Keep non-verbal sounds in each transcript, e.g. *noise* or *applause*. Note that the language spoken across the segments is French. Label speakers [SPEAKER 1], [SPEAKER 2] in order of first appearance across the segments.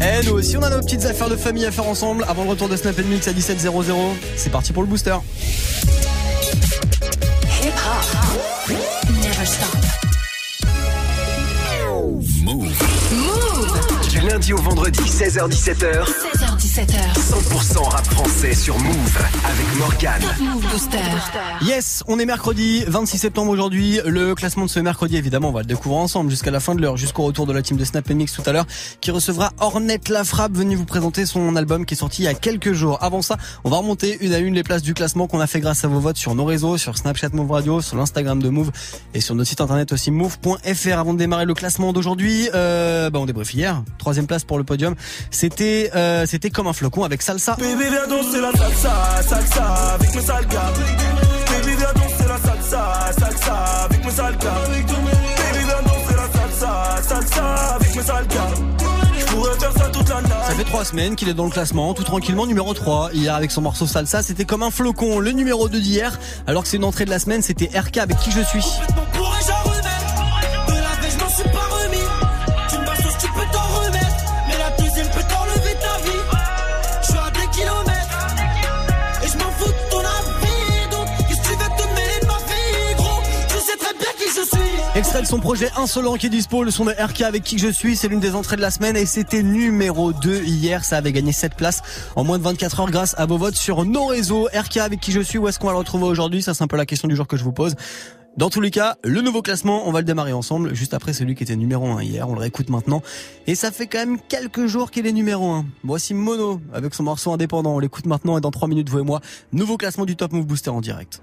[SPEAKER 1] Eh nous aussi on a nos petites affaires de famille à faire ensemble avant le retour de Snap Mix à 17.00. C'est parti pour le booster.
[SPEAKER 2] Hip hop. Never stop.
[SPEAKER 3] Move. Du lundi au vendredi, 16h-17h,
[SPEAKER 2] 16h17h.
[SPEAKER 3] 100% rap français sur Move avec Morgane.
[SPEAKER 2] Top Move Booster.
[SPEAKER 1] Yes, on est mercredi 26 septembre aujourd'hui. Le classement de ce mercredi, évidemment, on va le découvrir ensemble jusqu'à la fin de l'heure, jusqu'au retour de la team de Snap Mix tout à l'heure, qui recevra Ornette La Frappe, venu vous présenter son album qui est sorti il y a quelques jours. Avant ça, on va remonter une à une les places du classement qu'on a fait grâce à vos votes sur nos réseaux, sur Snapchat Move Radio, sur l'Instagram de Move et sur notre site internet aussi move.fr. Avant de démarrer le classement d'aujourd'hui, euh, bah on débrief hier, troisième place pour le podium. C'était euh, c'était comme un flocon avec Salsa.
[SPEAKER 4] Baby viens danser la salsa, salsa avec mes sales gars. Baby viens danser la salsa, salsa avec mes sales gars. Baby viens danser la salsa, salsa avec mes sales gars. Je pourrais faire ça toute la night.
[SPEAKER 1] Ça fait trois semaines qu'il est dans le classement, tout tranquillement numéro 3. Hier avec son morceau Salsa, c'était comme un flocon, le numéro 2 d'hier. Alors que c'est une entrée de la semaine, c'était RK avec qui je suis. Son projet Insolent qui est dispo, le son de RK avec qui je suis, c'est l'une des entrées de la semaine et c'était numéro 2 hier, ça avait gagné 7 places en moins de 24 heures grâce à vos votes sur nos réseaux. RK avec qui je suis, où est-ce qu'on va le retrouver aujourd'hui? Ça c'est un peu la question du jour que je vous pose. Dans tous les cas, le nouveau classement, on va le démarrer ensemble, juste après celui qui était numéro 1 hier, on le réécoute maintenant. Et ça fait quand même quelques jours qu'il est numéro 1. Voici Mono avec son morceau indépendant, on l'écoute maintenant et dans 3 minutes vous et moi, nouveau classement du Top Move Booster en direct.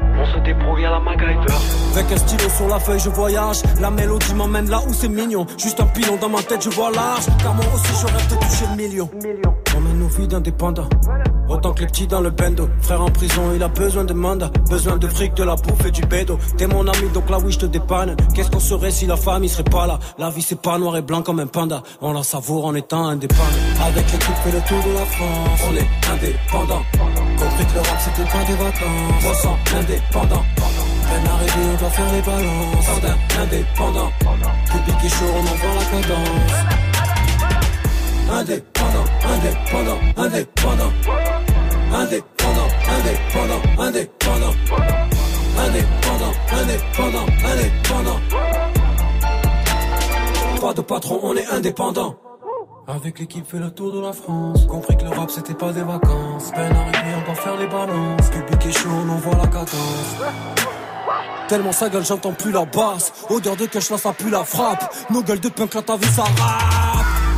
[SPEAKER 5] On se débrouille à la MacGyver.
[SPEAKER 6] Avec un stylo sur la feuille, je voyage. La mélodie m'emmène là où c'est mignon. Juste un pilon dans ma tête, je vois large. Car moi aussi, je rêve de toucher le million. On mène nos vies d'indépendants. Autant que les petits dans le bendo. Frère en prison, il a besoin de mandat. Besoin de fric, de la bouffe et du bédo. T'es mon ami, donc là oui, je te dépanne. Qu'est-ce qu'on serait si la famille serait pas là? La vie, c'est pas noir et blanc comme un panda. On la savoure en étant indépendant. Avec l'équipe, fait le tour de la France. On est indépendant. Compris que le rap, c'était pas des vacances. On sent indépendant. Peine arrivée, on doit faire les balances. Jardin indépendant. Public et chaud, on envoie la cadence. Indépendant, indépendant, indépendant. Indépendant, indépendant, indépendant. Indépendant, indépendant, indépendant. Pas de patron, on est indépendant. Avec l'équipe fait le tour de la France. Compris que le rap c'était pas des vacances. Peine arrivée, on doit faire les balances. Public est chaud, on envoie la cadence. Tellement sa gueule, j'entends plus la basse. Odeur de cash, là ça pue la frappe. Nos gueules de punk, là t'as vu ça rap.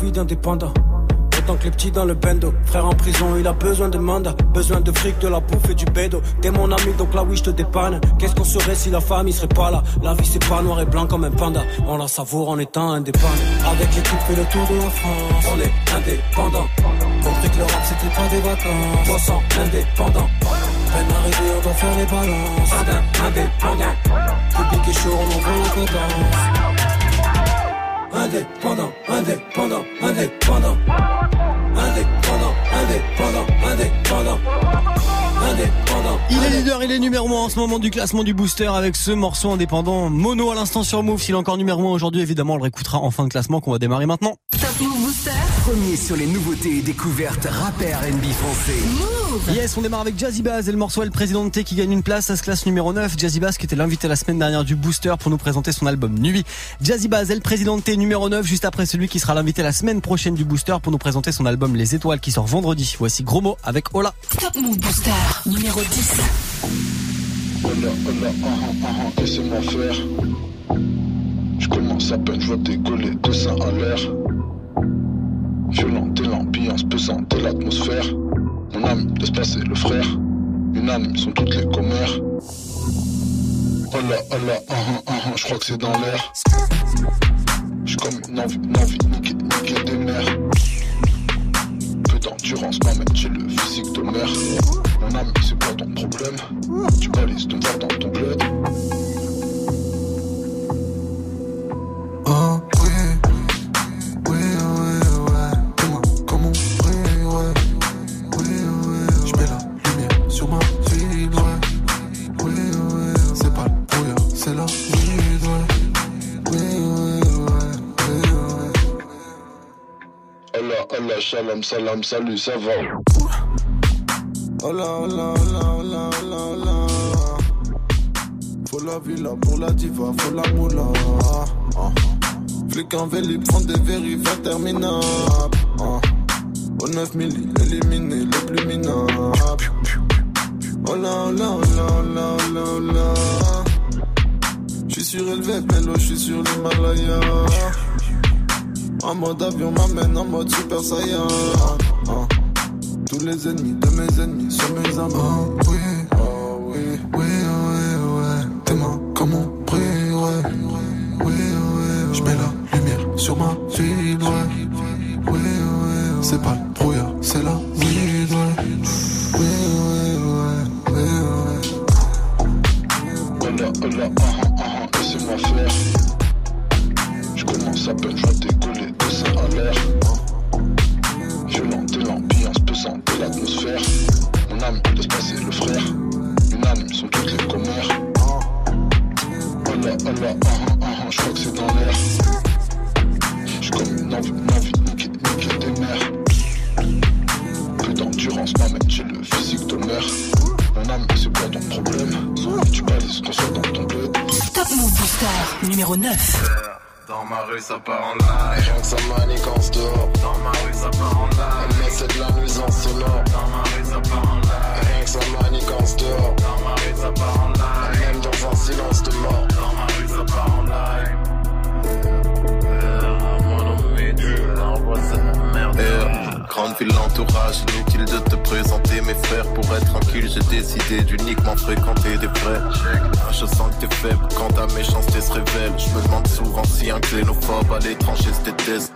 [SPEAKER 6] Vies d'indépendants. Autant que les petits dans le bendo. Frère en prison, il a besoin de mandat. Besoin de fric, de la bouffe et du bédo. T'es mon ami, donc là oui, je te dépanne. Qu'est-ce qu'on serait si la famille serait pas là? La vie, c'est pas noir et blanc comme un panda. On la savoure en étant indépendant. Avec l'équipe, fait le tour de la France. On est indépendant. Compris que le rap, c'était pas des vacances. 300 indépendant. Peine arrivée, on doit faire les balances. Indépendant. Public est chaud, on envoie la. Indépendant, indépendant, indépendant. Indépendant, indépendant, indépendant. Indépendant.
[SPEAKER 1] Il est leader, il est numéro 1 en ce moment du classement du booster avec ce morceau indépendant mono à l'instant sur Move. S'il est encore numéro 1 aujourd'hui, évidemment, on le réécoutera en fin de classement qu'on va démarrer maintenant.
[SPEAKER 2] Top Move Booster.
[SPEAKER 3] Premier sur les nouveautés et découvertes rap et R&B français.
[SPEAKER 1] Yes, on démarre avec Jazzy Bass et le morceau El Presidente qui gagne une place. Ça se classe numéro 9. Jazzy Bass qui était l'invité la semaine dernière du Booster pour nous présenter son album Nuit. Jazzy Bass El Presidente numéro 9 juste après celui qui sera l'invité la semaine prochaine du Booster pour nous présenter son album Les Étoiles qui sort vendredi. Voici Gros Mot avec Ola.
[SPEAKER 2] Top Move Booster numéro 10.
[SPEAKER 7] Hola, hola, ah, ah, ah, laissez-moi faire? Je commence à peine, je vois décoller à l'air. Violente l'ambiance pesante et l'atmosphère. Mon âme laisse passer le frère. Unanimes sont toutes les commères. Hola, ah, ah, ah, ah, je crois que c'est dans l'air. J'suis comme une envie, une envie niquer, niquer des mères. Peu d'endurance m'amène chez le physique de mère. Mon ami, c'est quoi ton problème Tu balises me voir dans ton bled.
[SPEAKER 8] Oh
[SPEAKER 7] shalom, salam, salut, ça va
[SPEAKER 8] Hola, hola, hola, hola, hola, hola. Faut la villa pour la diva, faut la moula. Ah. Flic en vélib, font des vérifs interminables. Ah. Au 9 milli, éliminé le plus minable. Hola, hola, hola, hola, hola, hola. J'suis surélevé, pélo, j'suis sur l'Himalaya. En mode avion m'amène en mode super saiyan. Ah. Tous les ennemis de mes ennemis sont mes oui,
[SPEAKER 9] part en live
[SPEAKER 7] Rien que ça manigance dehors.
[SPEAKER 9] Dans ma rue ça part en live
[SPEAKER 7] Mais c'est de la nuisance sonore.
[SPEAKER 9] Dans ma rue ça part en live
[SPEAKER 7] Rien que ça manigance dehors.
[SPEAKER 9] Dans ma rue ça part en live
[SPEAKER 7] Même dans un silence de mort.
[SPEAKER 9] Dans ma rue ça part en live Euh, Mon merde Grande ville l'entourage, inutile de te présenter. Mes frères Pour être tranquille j'ai décidé d'uniquement fréquenter des vrais Je sens que t'es faible quand ta méchanceté se révèle. Je me demande souvent si un xénophobe à l'étranger se déteste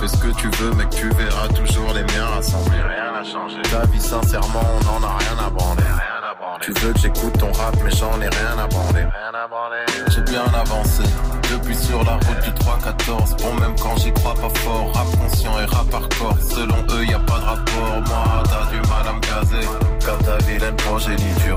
[SPEAKER 9] Fais ce que tu veux mec tu verras toujours les miens rassemblés Rien n'a changé. Ta vie sincèrement on en a rien à branler tu veux que j'écoute ton rap mais j'en ai rien à branler. J'ai bien avancé Depuis sur la route du 3-14 Bon même quand j'y crois pas fort Rap conscient et rap hardcore. Selon eux y a pas de rapport. Moi t'as du mal à me caser Comme ta vilaine progéniture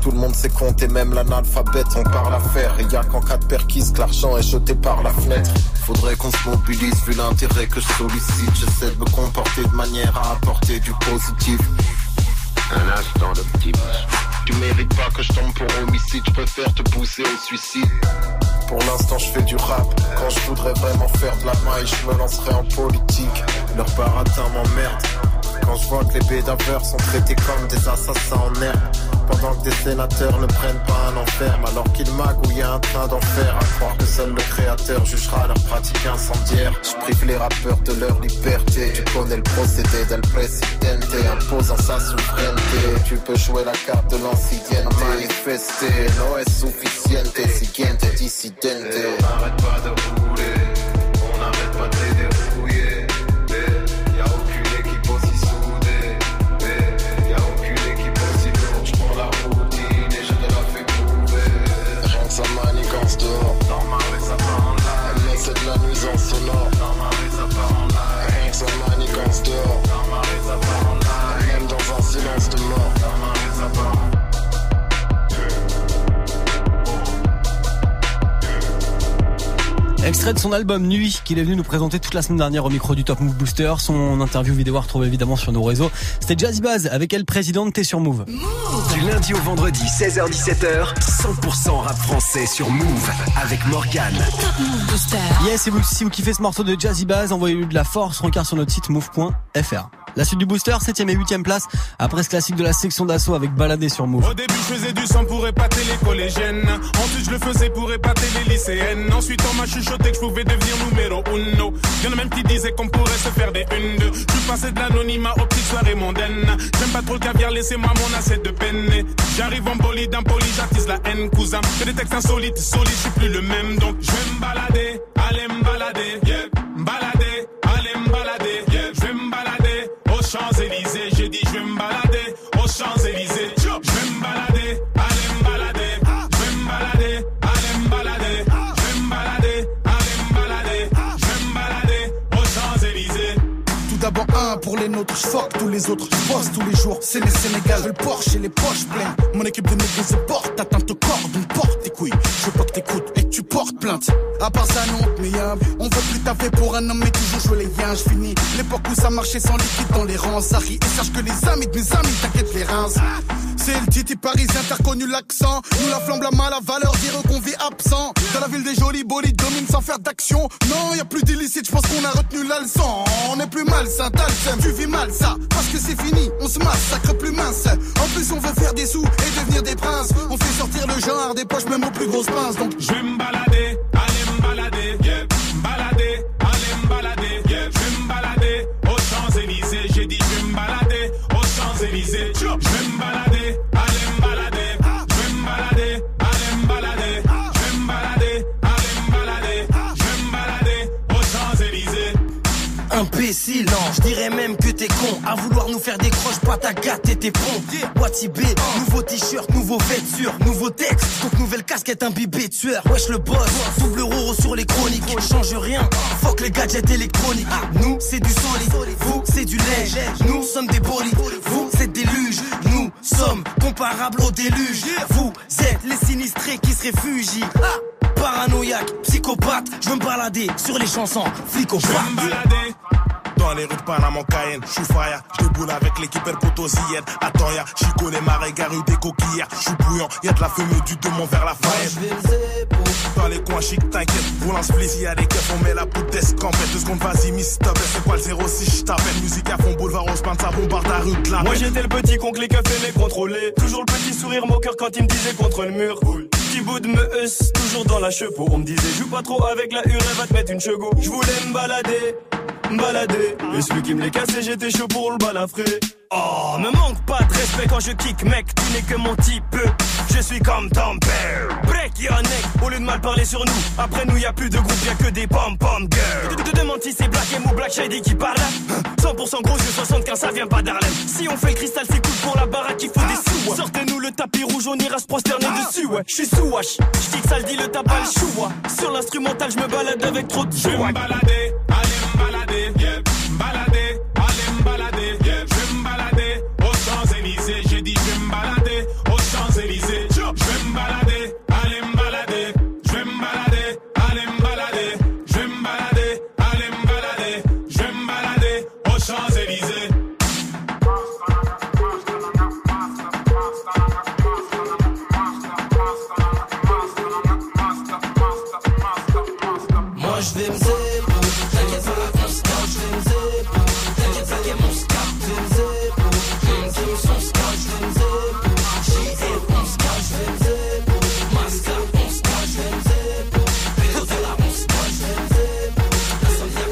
[SPEAKER 10] Tout le monde sait compter, même l'analphabète, on parle à faire. Et y a qu'en cas de perquise que l'argent est jeté par la fenêtre. Faudrait qu'on se mobilise vu l'intérêt que je sollicite. J'essaie de me comporter de manière à apporter du positif.
[SPEAKER 9] Un instant d'optimisme
[SPEAKER 7] Tu mérites pas que je tombe pour homicide. Je préfère te pousser au suicide.
[SPEAKER 10] Pour l'instant, je fais du rap. Quand je voudrais vraiment faire de la maille, je me lancerai en politique. Leur baratin m'emmerde. Quand je vois que les bédaveurs sont traités comme des assassins en herbe. Pendant que des sénateurs ne prennent pas un enferme. Alors qu'ils magouillent un train d'enfer. À croire que seul le créateur jugera leur pratique incendiaire. Je prive les rappeurs de leur liberté. Tu connais le procédé del presidente, imposant sa souveraineté. Tu peux jouer la carte de l'ancienneté. Manifester, no es suficiente. Siguiente dissidente.
[SPEAKER 9] N'arrête pas
[SPEAKER 1] Extrait de son album Nuit qu'il est venu nous présenter toute la semaine dernière au micro du Top Move Booster. Son interview vidéo à retrouver évidemment sur nos réseaux. C'était Jazzy Baz avec elle présidente T'es sur Move.
[SPEAKER 3] Du lundi au vendredi, 16h-17h, 100% rap français sur Move avec Morgane.
[SPEAKER 2] Top Move Booster.
[SPEAKER 1] Yes, et vous, si vous kiffez ce morceau de Jazzy Baz, envoyez-lui de la force, rencard sur notre site move.fr. La suite du booster, 7ème et 8ème place, après ce classique de la section d'assaut avec Baladé sur Move.
[SPEAKER 11] Au début, je faisais du sang pour épater les collégiennes. Ensuite, je le faisais pour épater les lycéennes. Ensuite, on m'a chuchoté que je pouvais devenir numéro uno. Y'en a même qui disaient qu'on pourrait se faire des une, deux. Je suis passé de l'anonymat aux petites soirées mondaines. J'aime pas trop le caviar, laissez-moi mon assiette de peine. J'arrive en bolide, impoli, j'attise la haine, cousin. Que des textes insolites, solides, je suis plus le même. Donc, je vais me balader, aller me balader, yeah. Je
[SPEAKER 12] fuck tous les autres, bosse tous les jours, c'est les Sénégal, le Porsche et les poches pleines. Mon équipe de négros se porte, atteinte au corps, donc porte tes couilles. Je veux pas que t'écoutes et que tu portes plainte. À part ça, non, mais euh, on veut plus taper pour un homme, mais toujours jouer les liens, je finis. L'époque où ça marchait sans liquide dans les rangs, Zari. Et sache que les amis de mes amis, t'inquiète les reins. C'est le titi parisien, t'as l'accent. Nous la flamme, la mal, la valeur, dire qu'on vit absent. Dans la ville des jolis bolides, domine sans faire d'action. Non, y a plus d'illicite, je pense qu'on a retenu la leçon. On est plus malsain, t'as tu vis mal ça. Parce que c'est fini, on se massacre plus mince. En plus, on veut faire des sous et devenir des princes. On fait sortir le genre des poches, même aux plus grosses pinces. Donc,
[SPEAKER 11] Je vais me balader,
[SPEAKER 13] Imbécile, non, je dirais même que t'es con À vouloir nous faire des croches, pas ta gâte et tes ponts Wati B, nouveau t-shirt, nouveau vêture Nouveau texte, donc nouvelle casquette imbibée de sueur. Wesh le boss, double euro sur les chroniques. Change rien, fuck les gadgets électroniques. Nous c'est du solide, vous c'est du lait. Nous sommes des bolides, vous c'est des luges. Nous sommes comparables au déluge. Vous êtes les sinistrés qui se réfugient. Paranoïaque, psychopathe, je veux me balader sur les chansons, flic au
[SPEAKER 11] Je me balader.
[SPEAKER 14] Dans les rues de Panama en Cayenne, j'suis fire, j'déboule avec l'équipe El Potosienne. Attends, ya, j'y connais ma rue des coquillards, j'suis bouillant, y'a de la fumée du démon vers la faille. Dans les coins chic, t'inquiète, roule un split, y'a des keufs, on met la poudre d'escampette. Deux secondes, vas-y, miss, stop, c'est quoi le 06, j't'appelle, musique à fond, boulevard rose, peinte, ça bombarde la rue de la
[SPEAKER 15] Moi j'étais le petit con que les keufs aimaient contrôler. Toujours le petit sourire moqueur quand il me disait contre le mur. Petit bout de me toujours dans la chepeau On me disait joue pas trop avec la hure, va te mettre une chego Je voulais me balader, balader Et celui qui me les cassait, j'étais chaud pour le balafrer Oh, me manque pas de respect quand je kick, mec, tu n'es que mon type. Je suis comme ton père. Break your neck, au lieu de mal parler sur nous. Après nous, y a plus de groupe, y'a que des pom-pom girls. Tu te demandes si c'est Black M ou Black Shady qui parle. 100% gros, je 75, ça vient pas d'Harlem. Si on fait le cristal, c'est cool pour la baraque, il faut des sous. Sortez-nous le tapis rouge, on ira se prosterner dessus, ouais. Je suis sous wash, je dis que ça le dit, le tabac, le ouais. Sur l'instrumental, je me balade avec trop de
[SPEAKER 11] Je me balader,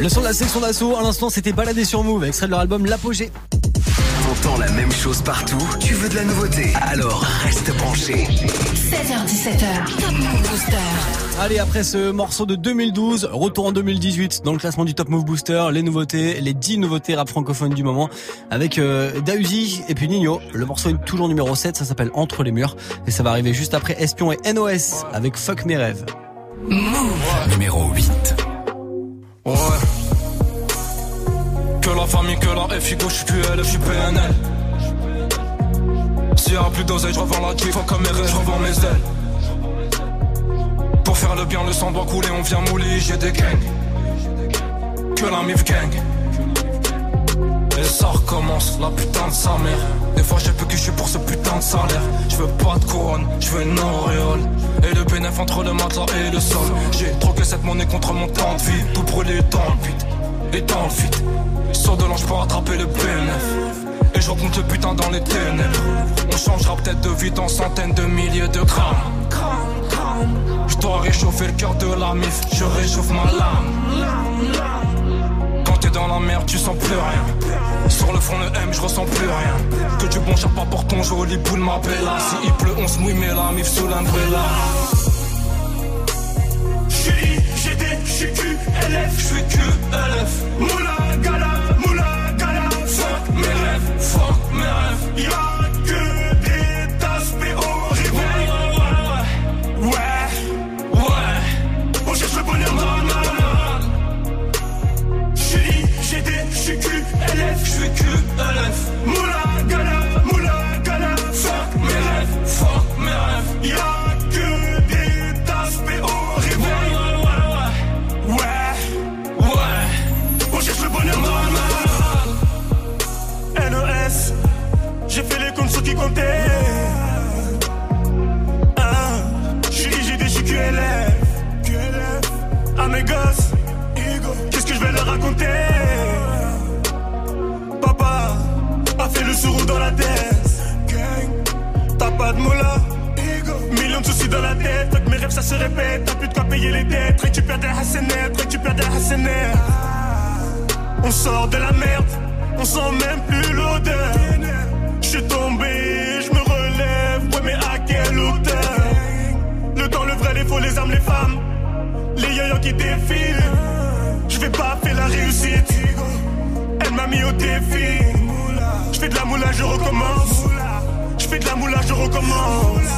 [SPEAKER 1] Le son de la section d'assaut, à l'instant, c'était baladé sur Move, extrait de leur album L'Apogée.
[SPEAKER 3] T'entends la même chose partout Tu veux de la nouveauté Alors reste branché.
[SPEAKER 2] 16h17h, Top Move Booster.
[SPEAKER 1] Allez, après ce morceau de 2012, retour en 2018 dans le classement du Top Move Booster, les nouveautés, les 10 nouveautés rap francophones du moment, avec euh, Dausi et puis Nino. Le morceau est toujours numéro 7, ça s'appelle Entre les murs, et ça va arriver juste après Espion et NOS avec Fuck mes rêves.
[SPEAKER 2] Move
[SPEAKER 3] Numéro 8.
[SPEAKER 16] Ouais. Que la famille, que la je suis QL, je suis PNL. S'il y a plus d'oseille, je revends la kiff, comme mes rêves, je revends mes ailes. Pour faire le bien, le sang doit couler, on vient mouler, j'ai des gangs. Que la MIF gang. Et ça recommence, la putain de sa mère. Des fois j'ai peu que je suis pour ce putain de salaire. Je veux pas de couronne, je veux une auréole. Et le bénéfice entre le matelas et le sol. J'ai troqué cette monnaie contre mon temps de vie. Tout brûler dans le vide et dans le vide. Sur de l'ange pour attraper le bénéfice. Et je rencontre le putain dans les ténèbres. On changera peut-être de vie dans centaines de milliers de grammes. Je dois réchauffer le cœur de la mif, je réchauffe ma lame. Merde, tu sens plus rien. Sur le front, le M, je ressens plus rien. Que du bon pas pour ton joli boule m'appelle là. Si il pleut, on se mouille, mais la mif sous l'umbrella. J'suis GD, j'suis QLF, j'suis QLF. Moula, gala, moula, gala. Fuck mes rêves, fuck mes rêves. J'suis QLF. De. Millions de soucis dans la tête, Fait que mes rêves ça se répète, t'as plus de quoi payer les dettes, récupère des hassenettes, récupère des hassenettes. On sort de la merde, on sent même plus l'odeur. J'suis tombé, je me relève, ouais mais à quelle hauteur? Le temps, le vrai, les faux, les âmes, les femmes, les yoyos qui défilent. Je vais pas faire la réussite, elle m'a mis au défi. Je fais de la moula, je recommence. Je fais de la moula, je recommence.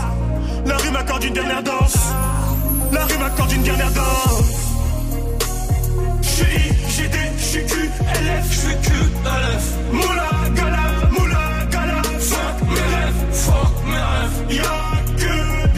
[SPEAKER 16] La rue m'accorde une dernière danse. La rue m'accorde une dernière danse. J'suis GD, j'suis QLF, j'suis QLF. Moula, gala, moula, gala. Fuck mes rêves, fuck mes rêves. Y'a que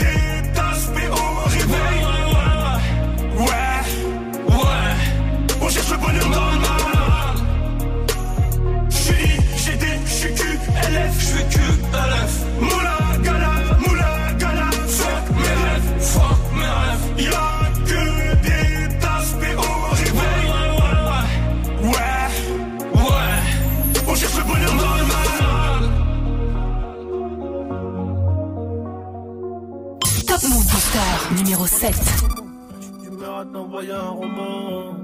[SPEAKER 2] numéro 7.
[SPEAKER 17] Humeur à t'envoyer un roman.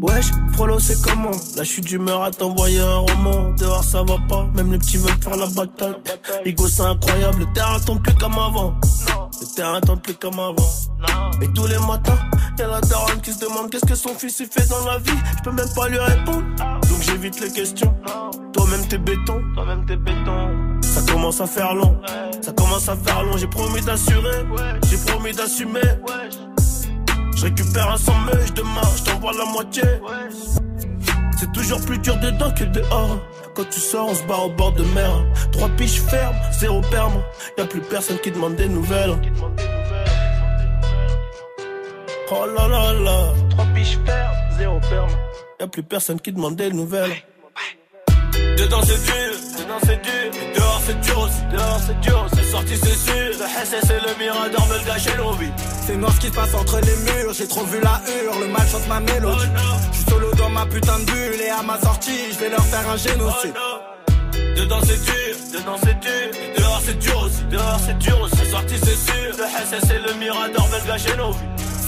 [SPEAKER 17] Wesh, Frollo, c'est comment? La chute d'humeur à t'envoyer un roman. Dehors, ça va pas, même les petits veulent faire la bataille. Ego, c'est incroyable, le terrain tombe plus comme avant. Le terrain tombe plus comme avant. Et tous les matins, y'a la daronne qui se demande qu'est-ce que son fils il fait dans la vie. Je peux même pas lui répondre. Donc j'évite les questions. Toi-même t'es béton. Toi-même t'es béton. Ça commence à faire long. Ça commence à faire long. J'ai promis d'assurer. J'ai promis d'assumer. Je récupère un sandwich demain, je t'envoie la moitié. C'est toujours plus dur dedans que dehors. Quand tu sors, on se barre au bord de mer. Trois piches fermes, zéro perme. Y'a plus personne qui demande des nouvelles. Oh là là là. Trois piches fermes, zéro perme. Y'a plus personne qui demande des nouvelles.
[SPEAKER 18] Dedans c'est dur, c'est dur, et dehors c'est dur aussi, dehors c'est dur, c'est sorti c'est sûr. Le SS et le Mirador veulent gâcher nos vies.
[SPEAKER 19] C'est noir ce qui se passe entre les murs, j'ai trop vu la hure, le mal chante ma mélodie. Je suis solo dans ma putain de bulle et à ma sortie, je vais leur faire un génocide.
[SPEAKER 18] Dedans c'est dur, dedans c'est dur, et dehors c'est dur aussi, dehors c'est dur aussi, c'est sorti c'est sûr. Le SS et le Mirador veulent gâcher nos vies.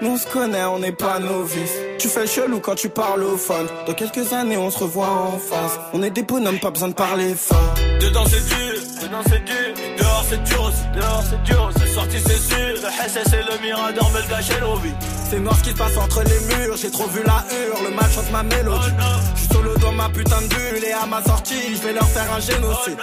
[SPEAKER 19] Nous on se connaît, on n'est pas novices. Tu fais le chelou quand tu parles au phone. Dans quelques années, on se revoit en face. On est des bonhommes, pas besoin de parler fort.
[SPEAKER 18] Dedans c'est dur, dedans c'est dur. Dehors c'est dur aussi, dehors c'est dur. C'est sorti, c'est sûr. Le SS et le Mirador me le gâchent.
[SPEAKER 19] C'est noir ce qui se passe entre les murs. J'ai trop vu la hurle, le mal chante ma mélodie. Je suis solo dans ma putain de bulle et à ma sortie, je vais leur faire un génocide.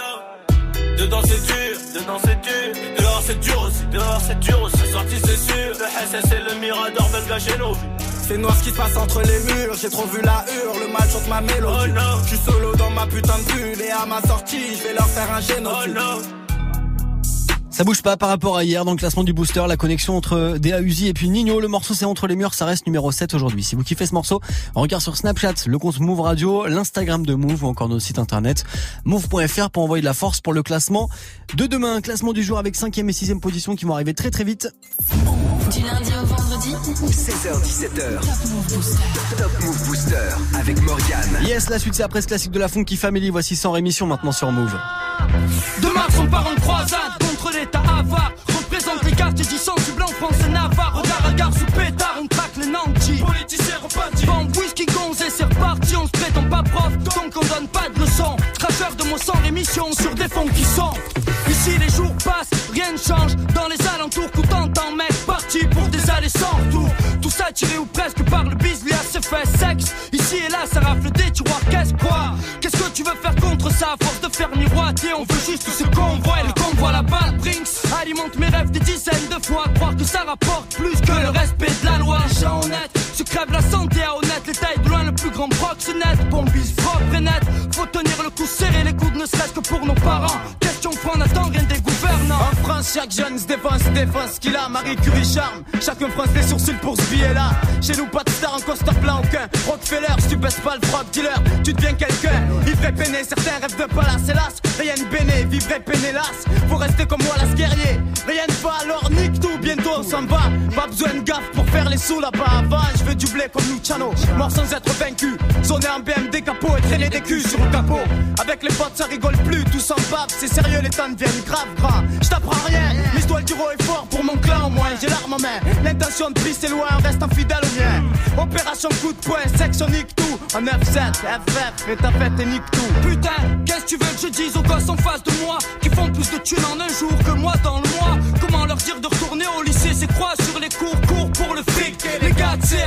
[SPEAKER 18] Dedans c'est dur, dedans c'est dur. Dehors c'est dur aussi, dehors c'est dur aussi. C'est sorti, c'est sûr. Le SS et le Mirador le gâchent l'envie.
[SPEAKER 19] C'est noir ce qui se passe entre les murs, j'ai trop vu la hurle, le mal chante ma mélodie. Je suis solo dans ma putain de bulle et à ma sortie, je vais leur faire un génocide.
[SPEAKER 1] Ça bouge pas par rapport à hier dans le classement du booster, la connexion entre DA Uzi et puis Nino. Le morceau c'est entre les murs, ça reste numéro 7 aujourd'hui. Si vous kiffez ce morceau, regarde sur Snapchat, le compte Move Radio, l'Instagram de Move ou encore notre site internet move.fr pour envoyer de la force pour le classement de demain. Classement du jour avec 5 et 6 position qui vont arriver très très vite.
[SPEAKER 2] Du lundi au vendredi
[SPEAKER 3] 16h17h. Top Move Booster avec Morgane.
[SPEAKER 1] Yes, la suite c'est après ce classique de la Funky Family. Voici sans rémission maintenant sur Move.
[SPEAKER 20] Demain son parent de croisade avare Représente les quartiers du du blanc, France et Navarre Regard à gare sous pétard, on traque les nantis. Politiciens repartis Bande whisky gonzé, c'est reparti. On se prétend pas prof, donc on donne pas de leçons. Traceur de mots sans rémission sur des fonds qui sont. Ici les jours passent, rien ne change. Dans les alentours, tout en temps mec Parti pour des allées sans retour. Tout ça tiré ou presque par le bis se fait sexe Et là ça rafle des tiroirs, qu'est-ce quoi? Qu'est-ce que tu veux faire contre ça? À force de faire miroiter On veut juste ce qu'on voit. Et le convoi la balle Brinks alimente mes rêves des dizaines de fois. Croire que ça rapporte plus que le respect de la loi. Gens honnête, se la santé à honnête. Les tailles de loin le plus grand proxénète Bombise propre et net. Faut tenir le coup serré les coudes ne serait-ce que pour nos parents. Question on attend rien des
[SPEAKER 21] En France chaque jeune se défense, se défense qu'il a. Marie Curie charme, chacun fronce les sourcils pour ce billet là Chez nous pas de star en costard plein aucun. Rockefeller, si tu baisses pas le frog dealer Tu deviens quelqu'un, ivre et peiné Certains rêvent de palace hélas. Rien de béné, vivre et peiné las Faut rester comme moi las guerrier Rien ne va alors nique tout, bientôt on s'en va. Pas besoin de gaffe pour faire les sous là-bas. Avant je veux du blé comme Luciano. Mort sans être vaincu. Zoner en BMD capot et traîner des culs sur le capot. Avec les potes ça rigole plus, tout s'en bave C'est sérieux les temps deviennent grave gras Je t'apprends rien, l'histoire du est fort pour mon clan au moins. J'ai l'arme en main, l'intention de c'est loin, reste infidèle au mien. Opération coup de poing, section nique tout. En 9-7, FF, et ta fête et nique tout.
[SPEAKER 20] Putain, qu'est-ce que tu veux que je dise aux gosses en face de moi Qui font plus de thunes en un jour que moi dans le mois? Comment leur dire de retourner au lycée C'est quoi sur les cours, cours pour le fric. Les gars, c'est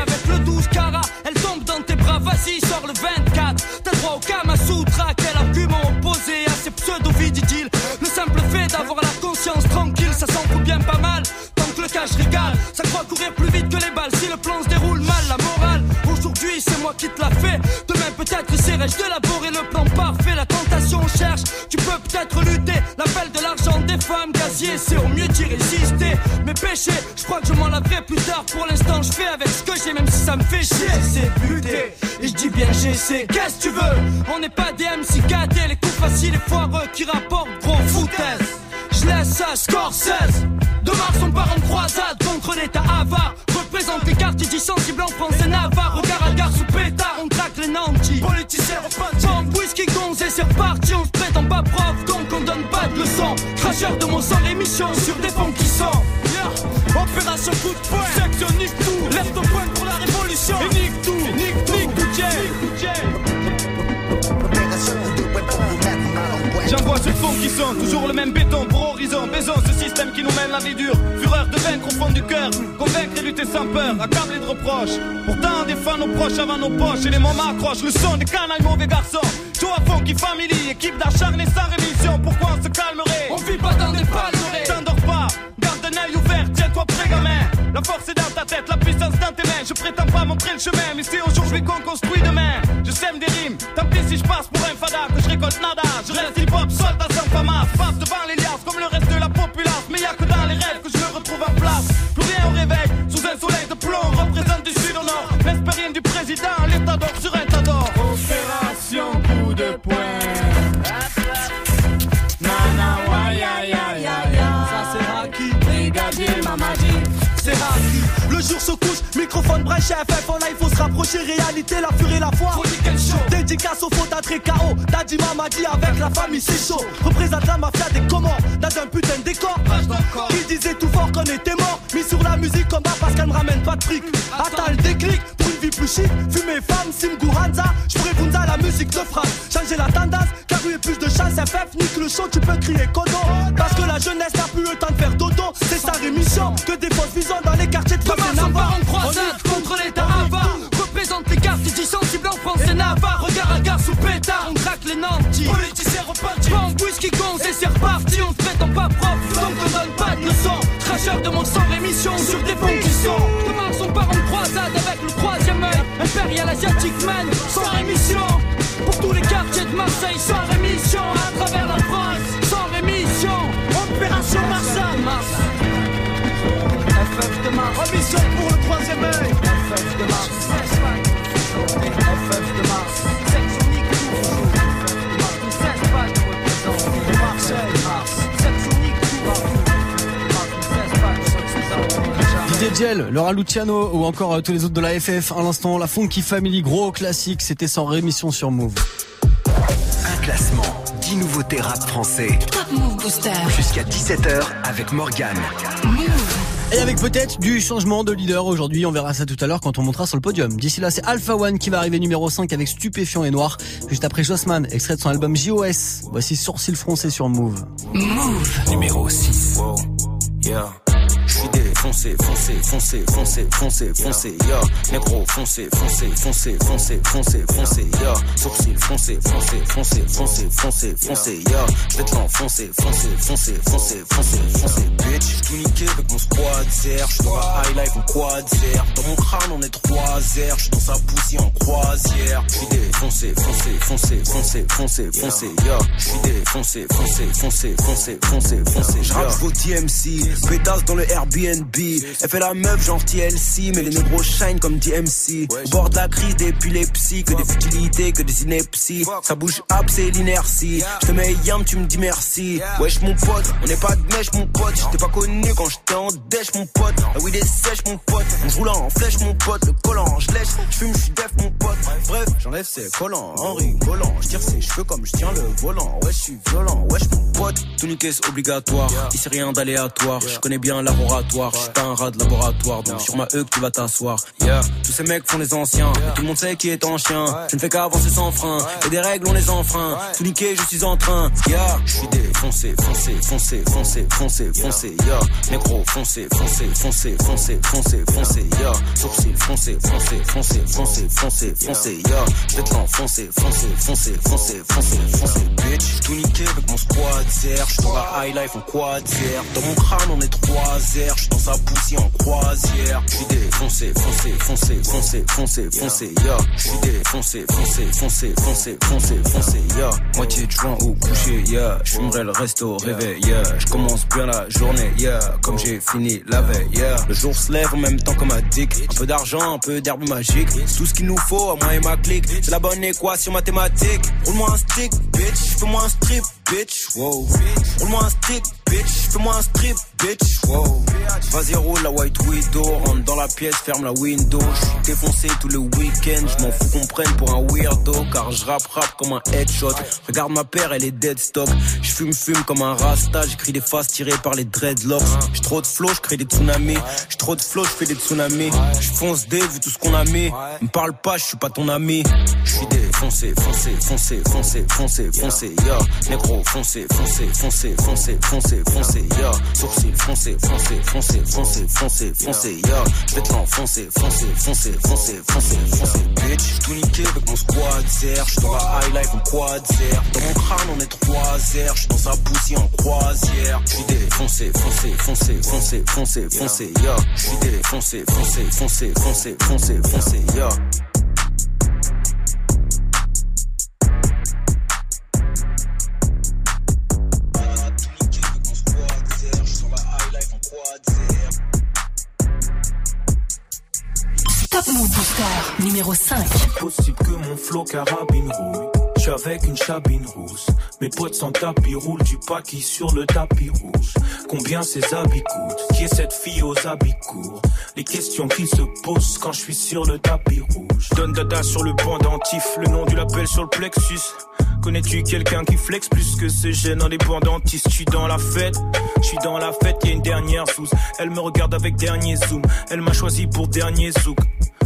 [SPEAKER 20] ça croit courir plus vite que les balles. Si le plan se déroule mal, la morale Aujourd'hui c'est moi qui te l'a fait Demain peut-être essaierai-je d'élaborer le plan parfait La tentation cherche, tu peux peut-être lutter. L'appel de l'argent des femmes gazier C'est au mieux d'y résister. Mes péchés, je crois que je m'en laverai plus tard. Pour l'instant je fais avec ce que j'ai Même si ça me fait chier. C'est buter, et je dis bien j'essaie Qu'est-ce que tu veux? On n'est pas des MC gâtés Les coups faciles et foireux qui rapportent gros foutaise laisse ça, score 16 De Mars on part en croisade contre l'état avare. Représente les quartiers du sensible en France et Navarre Regard à gare sous pétard, on traque les nantis. Politiciens Bombe, whisky, gonze et c'est reparti On se prétend pas prof, donc on donne pas de leçons. Cracheur de mon sang, l'émission sur des fonds qui sont. Opération coup de poing,
[SPEAKER 21] J'envoie ce fond qui sont toujours le même béton pour horizon. Baisons ce système qui nous mène la vie dure. Fureur de vaincre au fond du cœur. Convaincre et lutter sans peur, accablé de reproches. Pourtant, on défend nos proches avant nos poches. Et les moments accrochent le son des canailles mauvais garçons. Toi, fond qui family, équipe d'acharnés sans rémission. Pourquoi on se calmerait?
[SPEAKER 20] On vit pas dans des palmeraies.
[SPEAKER 21] T'endors pas,
[SPEAKER 20] La force est dans ta tête, la puissance dans tes mains. Je prétends pas montrer le chemin, mais c'est aujourd'hui qu'on construit demain. Je sème des rimes, tant pis si je passe pour Passe devant les liasses comme le reste de la populace. Mais y a que dans les rêves que je me retrouve en place. Plus rien au réveil, sous un soleil de plomb. Représente du sud au nord, l'espérine du président, l'état d'or sur un tas d'or. Opération coup de poing. Nana, wa, ya, ya, ya, ya. Ça c'est Raki, brigadier Mamadi.
[SPEAKER 22] C'est Raki. Le jour se couche, microphone branché FF en live, faut se rapprocher, réalité, la furie et la foi. Dédicace au fautes à KO, Daddy Mamadi avec la famille, c'est chaud. Représente la mafia des Comores, dans un putain de décor. Qui disait tout fort qu'on était mort, mis sur la musique comme bas parce qu'elle me ramène pas de fric. Attends le déclic, pour une vie plus chic, fumer femme, Simgu Hanza, j'pourrais Bunza la musique de frappe. Changer la tendance, car a plus de chance, FF, nique le show, tu peux crier Kodo. Parce que la jeunesse n'a plus le temps de faire dodo, c'est sa rémission. Que des fausses visions dans les quartiers
[SPEAKER 20] Politiciens repartis Bombe, whisky, gonze et c'est reparti. On se fait en pas propre, donc on donne pas de leçons Cracheur de mon sang, rémission sur des fonds qui sont. Demain son parent de croisade avec le troisième œil. Impérial asiatique man, sans rémission. Pour tous les quartiers de Marseille, sans rémission. À travers la France, sans rémission. Opération Marseille. Mars FF de Mars. Ambition pour le
[SPEAKER 1] Laura Luciano ou encore euh, tous les autres de la FF. À l'instant, la Funky Family, gros classique. C'était sans rémission sur Move.
[SPEAKER 3] Un classement, 10 nouveautés rap français.
[SPEAKER 2] Top Move Booster.
[SPEAKER 3] Jusqu'à 17h avec Morgane.
[SPEAKER 1] Et avec peut-être du changement de leader aujourd'hui, on verra ça tout à l'heure quand on montera sur le podium. D'ici là, c'est Alpha One qui va arriver numéro 5 avec Stupéfiant et Noir. Juste après Jossman, extrait de son album JOS. Voici Sourcil froncé sur Move.
[SPEAKER 2] Move.
[SPEAKER 3] Numéro 6.
[SPEAKER 23] Wow, yeah. Défoncé, foncé, foncé, foncé, foncé, foncé, yeah. Négro, foncé, foncé, foncé, foncé, foncé, foncé, yeah. Sourcil, foncé, foncé, foncé, foncé, foncé, foncé, yeah. J'vais te l'enfoncer, foncé, foncé, foncé, foncé, foncé, bitch. J'suis niqué avec mon squad zer, j'suis dans la high life en quad zer. Dans mon crâne on est trois zer, j'suis dans sa poussière en croisière. J'suis défoncé, foncé, foncé, foncé, foncé, foncé, yeah. J'suis défoncé, foncé, foncé, foncé, foncé, foncé, J'rappe vos DMC, pétasse dans le Airbnb. Elle fait la meuf genre TLC, mais les négros shine comme DMC. Au bord de la crise d'épilepsie, que des futilités, que des inepties. Ça bouge up, c'est l'inertie. Je te mets yam, tu me dis merci. Wesh mon pote, on n'est pas de mèche mon pote. J'étais pas connu quand j'étais en dèche mon pote. La weed est sèche mon pote. On roule en flèche mon pote. Le collant, je lèche, je fume, je suis def mon pote. Bref, j'enlève ses collants en rigolant. Je tire ses cheveux comme je tiens le volant. Ouais, je suis violent, wesh mon pote. Tout niquer c'est obligatoire. Ici rien d'aléatoire. Je connais bien laboratoire. Je pas un rat de laboratoire. Donc sur ma E que tu vas t'asseoir. Yeah, tous ces mecs font les anciens. Et tout le monde sait qui est en chien. Je ne fais qu'avancer sans frein. Et des règles on les enfreint. Tout niquer, je suis en train. Yeah, je suis défoncé, foncé, foncé, foncé, foncé, foncé. Yeah, négro, foncé, foncé, foncé, foncé, foncé, foncé. Yeah, sourcil, foncé, foncé, foncé, foncé, foncé, foncé. Yeah, je vais te l'enfoncer, foncé, foncé, foncé, foncé, foncé, bitch. Tout niqué avec mon squad. J'suis dans la high life en quad. Dans mon crâne on est trois zer. J'suis dans poussière en croisière. J'suis défoncé, foncé, foncé, foncé, foncé, foncé. Yeah, j'suis défoncé, foncé, foncé, foncé, foncé, foncé. Yeah, moitié de joint au coucher. Yeah, j'fumerai le resto au réveil. Yeah, j'commence bien la journée. Yeah, comme j'ai fini la veille. Yeah, le jour se lève en même temps comme un dick. Un peu d'argent, un peu d'herbe magique. Tout ce qu'il nous faut à moi et ma clique. C'est la bonne équation mathématique. Roule-moi un stick, bitch. Fais-moi un strip, bitch. Wow. Roule-moi un stick, bitch. Fais-moi un strip, bitch. Wow. Vas-y, roule la white widow. Rentre dans la pièce, ferme la window. J'suis défoncé tout le week-end. J'm'en fous qu'on prenne pour un weirdo. Car je rappe rap comme un headshot. Regarde ma paire, elle est dead stock. J'fume, fume comme un rasta. J'écris des faces tirées par les dreadlocks. J'ai trop de flow, j'crée des tsunamis. J'ai trop de flow, j'fais des tsunamis. J'fonce des vu tout ce qu'on a mis. Me parle pas, j'suis pas ton ami. J'suis défoncé, foncé, foncé, foncé, foncé, foncé, yeah. Négro, foncé, foncé, foncé, foncé, foncé, foncé, yeah. Sourcil, foncé, foncé, foncé, foncé, foncé, foncé, yeah. J'vais te l'enfoncer, foncé, foncé, foncé, foncé, foncé, bitch. Tout niqué avec mon squad zer. J'suis dans la high life en quad zer. Dans mon crâne on est trois zer. J'suis dans sa poussière en croisière. J'suis défoncé foncez, foncez, foncez, foncez, foncez, foncez, yo. J'suis défoncé, foncez, foncez, foncez, foncez, foncez, yo.
[SPEAKER 2] Top Move Booster numéro 5.
[SPEAKER 24] Possible que mon flow carabine rouille. Avec une chabine rousse. Mes potes sans tapis roulent du paquis sur le tapis rouge. Combien ces habits coûtent? Qui est cette fille aux habits courts? Les questions qui se posent quand je suis sur le tapis rouge. Donne dada sur le pendentif, le nom du label sur le plexus. Connais-tu quelqu'un qui flex plus que ce gène indépendantiste? Je suis dans la fête, je suis dans la fête, y une dernière sous. Elle me regarde avec dernier zoom, elle m'a choisi pour dernier zouk.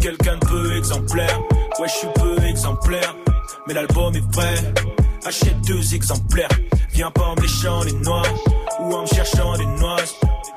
[SPEAKER 24] Quelqu'un de peu exemplaire. Ouais, je suis peu exemplaire. Mais l'album est prêt. Achète deux exemplaires. Viens pas en me léchant les noix ou en me cherchant des noix.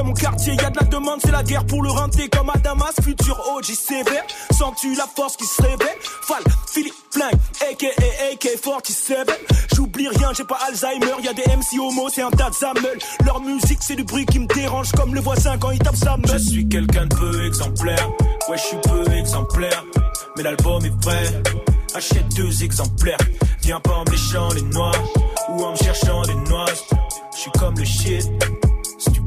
[SPEAKER 25] Dans mon quartier, y a de la demande, c'est la guerre pour le renter comme à Damas. Futur OG sens-tu la force qui se réveille? Fall, Philippe Flingue, aka AK-47. J'oublie rien, j'ai pas Alzheimer, y a des MC homo, c'est un tas. Leur musique, c'est du bruit qui me dérange comme le voisin quand il tape sa meule.
[SPEAKER 24] Je suis quelqu'un de peu exemplaire. Ouais, je suis peu exemplaire. Mais l'album est prêt. Achète deux exemplaires. Viens pas en me léchant les noix ou en me cherchant des noix. Je suis comme le shit,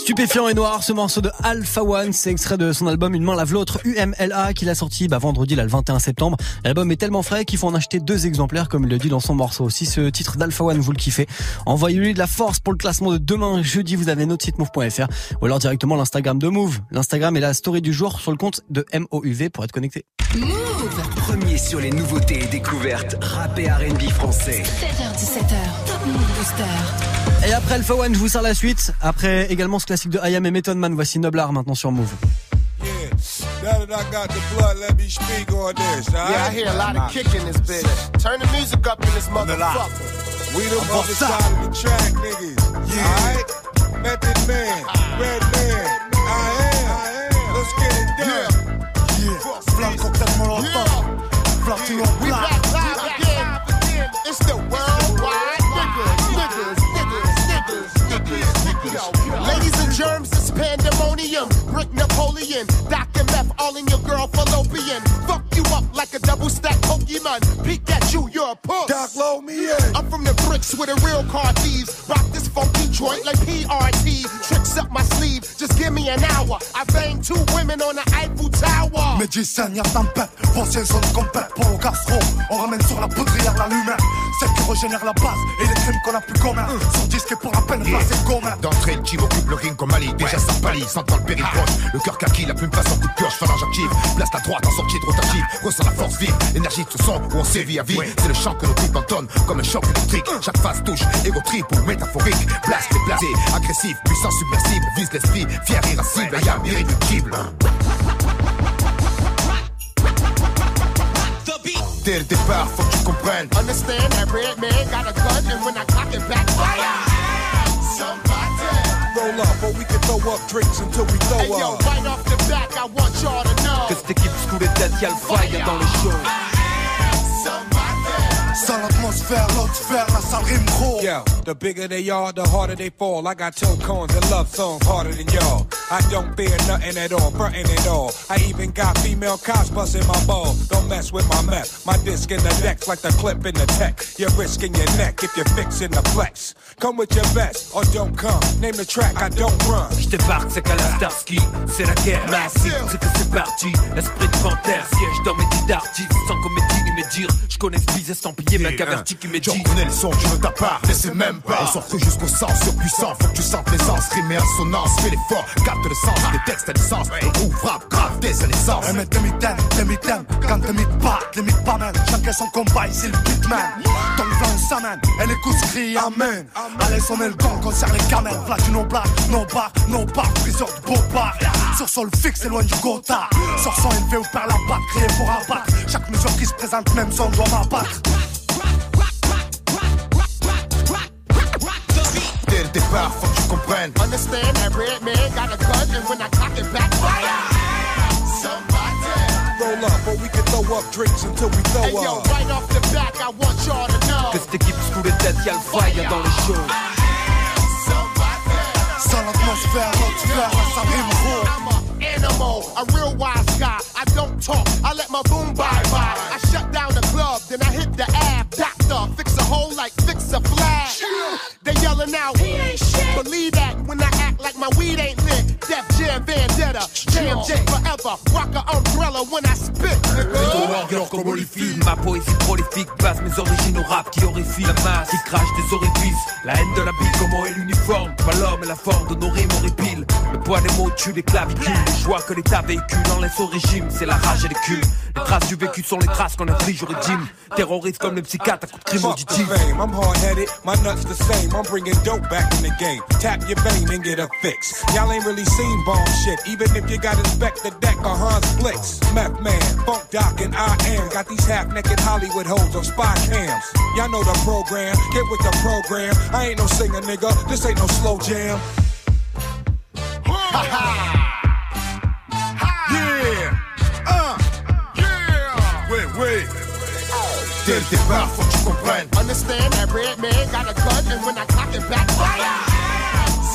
[SPEAKER 1] Stupéfiant et noir, ce morceau de Alpha One, c'est extrait de son album Une main lave l'autre, UMLA, qu'il a sorti bah, vendredi, là, le 21 septembre. L'album est tellement frais qu'il faut en acheter deux exemplaires, comme il le dit dans son morceau. Si ce titre d'Alpha One vous le kiffez, envoyez-lui de la force pour le classement de demain, jeudi, vous avez notre site move.fr, ou alors directement l'Instagram de Move. L'Instagram est la story du jour sur le compte de MOUV pour être connecté.
[SPEAKER 3] Move Premier sur les nouveautés et découvertes rap et R&B français.
[SPEAKER 2] 7h17h, Top Move Booster.
[SPEAKER 1] Et après Alpha One, je vous sers la suite. Après également ce classique de IAM et Method Man, voici Noblar maintenant sur Move.
[SPEAKER 26] Now that I got the blood, let me speak on this. all
[SPEAKER 27] Yeah, I
[SPEAKER 26] right?
[SPEAKER 27] hear a lot of kick in this bitch. Turn the music up in this motherfucker.
[SPEAKER 26] We the other side of the track, niggas. Yeah. Alright? Method Man, Red Man, I am. Let's get it done.
[SPEAKER 28] Yeah. Flamme cocktail molotov. Flamme tout en
[SPEAKER 27] We
[SPEAKER 28] plat.
[SPEAKER 27] back live again. It's the worldwide Ladies and germs, it's pandemonium. Rick Napoleon, Dr. Meth, all in your girl fallopian. Fuck you up like a double stack Pokemon. Peek at you, you're a puss.
[SPEAKER 26] Doc, load me in.
[SPEAKER 27] I'm from the bricks with a real car thieves. Rock this funky joint like PRT. Tricks up my sleeve, just give me an hour. I banged two women on the Eiffel Tower.
[SPEAKER 28] Médecin, y'a tempête, ancienne zone complète pour le gastro. On ramène sur la poudrière la lumière, celle qui régénère la base et les crimes qu'on a plus communs. Sur disque et pour la peine, là c'est commun.
[SPEAKER 14] D'entrée, le team occupe le ring comme Ali. Déjà ça pâlit, sentant le péril proche. Le cœur kaki, la plume passe en coup de pioche. Phalange active, place la droite en sortie de rotative. Ressent la force vive, énergie de ce son où on sévit à vie. C'est le chant que nos types entonnent comme un choc électrique. Chaque phase touche, égo trip ou métaphorique. Blast déplacé, agressif, puissant submersible. Vise l'esprit, fier, irascible, ayam, irréductible. Dès le départ, faut que tu comprennes.
[SPEAKER 27] Understand that red man got a gun and when I cock it back, fire.
[SPEAKER 26] Roll up, or we can throw up drinks until we throw
[SPEAKER 27] Hey yo,
[SPEAKER 26] up.
[SPEAKER 27] right off the back, I want y'all to know.
[SPEAKER 21] Que cette équipe sous les têtes, y'a le fire dans le show.
[SPEAKER 28] Sale atmosphère, l'autre sphère, la salle rime gros.
[SPEAKER 26] Yo, the bigger they are, the harder they fall. I got toe cones and love songs harder than y'all. I don't fear nothing at all, frontin' at all. I even got female cops busting my ball. Don't mess with my meth. My disc in the decks like the clip in the tech. You're risking your neck if you're fixing the flex. Come with your best or don't come. Name the track, I don't run.
[SPEAKER 21] Je débarque, c'est qu'à la Starsky. C'est la guerre massive, c'est que c'est parti. Esprit de panthère, siège dans mes dix d'artistes. Sans comédie ni médire. Je connais ce bise estampillé, mec averti qui m'est
[SPEAKER 14] J'en
[SPEAKER 21] dit.
[SPEAKER 14] connais le son, tu veux ta part, mais c'est même pas. On s'en fout jusqu'au sens surpuissant, faut que tu sentes l'aisance, rime et assonance, fais l'effort, capte le sens, des textes à l'essence, le groupe frappe, grave dès sa naissance.
[SPEAKER 12] Un mec de mitaine, de mitaine, quand te mythes pas, man, chacun son combat, ici le beatman. Ton plan s'amène, elle écoute ce crie amen. Allez sonner le gong, concerne les camels, flash nos blagues, nos bars, nos bars, briseur de beau bar. Sur sol fixe, loin du gotha. Sur son élevé ou perd la batte, créé pour abattre. Chaque mesure qui se présente, même son doit m'abattre.
[SPEAKER 14] Dès le départ, faut que tu comprennes.
[SPEAKER 27] Understand every man got a gun, and when I cock it back, fire. Somebody.
[SPEAKER 26] Roll up, or we can throw up drinks until we throw
[SPEAKER 27] Hey yo,
[SPEAKER 26] up.
[SPEAKER 27] right off the back, I want y'all to know.
[SPEAKER 21] Que cette équipe sous les têtes, y'a le fire dans les shows.
[SPEAKER 12] Sans l'atmosphère, l'atmosphère, ça rime gros.
[SPEAKER 27] I'm a animal, a real wise guy. I don't talk, I let my boom bye bye. I shut down the club, then I hit the ab. Fix a hole like fix a flag. They yelling out, he ain't shit. Believe that when I act like my weed ain't lit. Def Jam Vendetta, JMJ forever. Rock a umbrella when I spit, nigga.
[SPEAKER 21] Comme Holyfield, ma poésie prolifique base mes origines au rap qui horrifie la masse, qui crache des orifices, la haine de la bille, comment est l'uniforme, pas l'homme et la forme de nos rimes horripiles, le poids des mots tue les clavicules, les joies que l'État véhicule en laisse au régime, c'est la rage et les culs, les traces du vécu sont les traces qu'on inflige au régime, terroriste comme le psychiatre à coups de crime
[SPEAKER 26] the
[SPEAKER 21] auditif.
[SPEAKER 26] I'm hard headed, my nuts the same. I'm bringing dope back in the game. Tap your vein and get a fix. Y'all ain't really seen bomb shit, even if you got inspect the deck or Hans Blitz. Meth man, Funk Doc, and I am. Got these half naked Hollywood hoes on spy cams. Y'all know the program, get with the program. I ain't no singer, nigga, this ain't no slow jam.
[SPEAKER 14] Yeah, uh, yeah, ouais, ouais. Dès le départ, faut que tu comprennes.
[SPEAKER 27] Understand that red man got a gun, and when I cock it back, fire.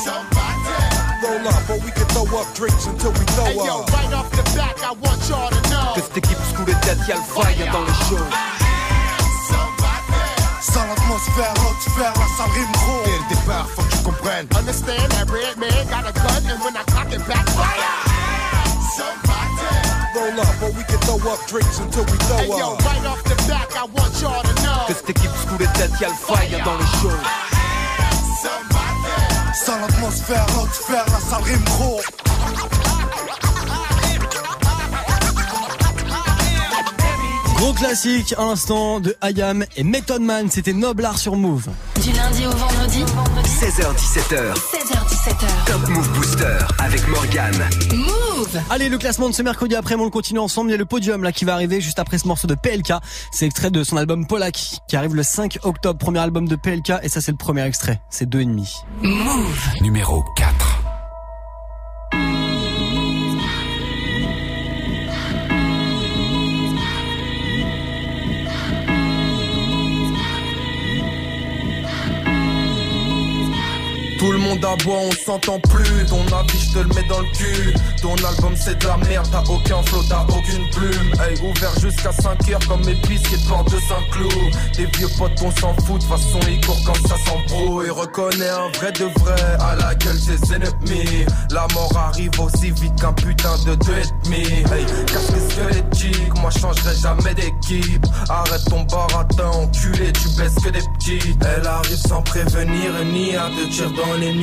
[SPEAKER 27] Somebody.
[SPEAKER 26] Roll up, or we can throw up drinks until we throw
[SPEAKER 27] Hey yo,
[SPEAKER 26] up.
[SPEAKER 27] right off the back, I want y'all to know.
[SPEAKER 21] Que cette équipe sous les têtes, y'a le fire dans les shows.
[SPEAKER 12] Sans l'atmosphère, l'atmosphère, là ça rime gros.
[SPEAKER 14] Dès le départ, faut que tu comprennes.
[SPEAKER 27] Understand that red man got a gun, and when I cock it back, fire. Somebody.
[SPEAKER 26] Roll up, or we can throw up drinks until we throw
[SPEAKER 27] Hey yo,
[SPEAKER 26] up.
[SPEAKER 27] right off the back, I want y'all to know.
[SPEAKER 21] Que cette équipe sous les têtes, y'a le fire dans les shows.
[SPEAKER 12] Sans l'atmosphère, l'atmosphère, là ça rime gros.
[SPEAKER 1] Gros classique à l'instant de Ayam et Method Man, c'était Noblar sur Move.
[SPEAKER 2] Du lundi au vendredi,
[SPEAKER 3] 16h17h,
[SPEAKER 2] 16h17h.
[SPEAKER 3] Top Move Booster avec Morgan.
[SPEAKER 2] Move
[SPEAKER 1] Allez, le classement de ce mercredi après, on le continue ensemble. Il y a le podium là qui va arriver juste après ce morceau de PLK. C'est extrait de son album Polak qui arrive le 5 octobre. Premier album de PLK et ça c'est le premier extrait. C'est deux et demi.
[SPEAKER 2] Move
[SPEAKER 3] Numéro 4.
[SPEAKER 29] Monde on s'entend plus. Ton avis, je te le mets dans le cul. Ton album, c'est de la merde. T'as aucun flow, t'as aucune plume. Hey, ouvert jusqu'à 5 heures comme biscuits de porte de Saint-Cloud. Des vieux potes, on s'en fout. De façon, ils courent quand ça s'embrouille. Reconnais un vrai de vrai à la gueule des ennemis. La mort arrive aussi vite qu'un putain de deux et demi. Hey, casse les squelettiques. Moi, changerai jamais d'équipe. Arrête ton baratin, enculé. Tu baisses que des petits. Elle arrive sans prévenir ni à te tirer dans les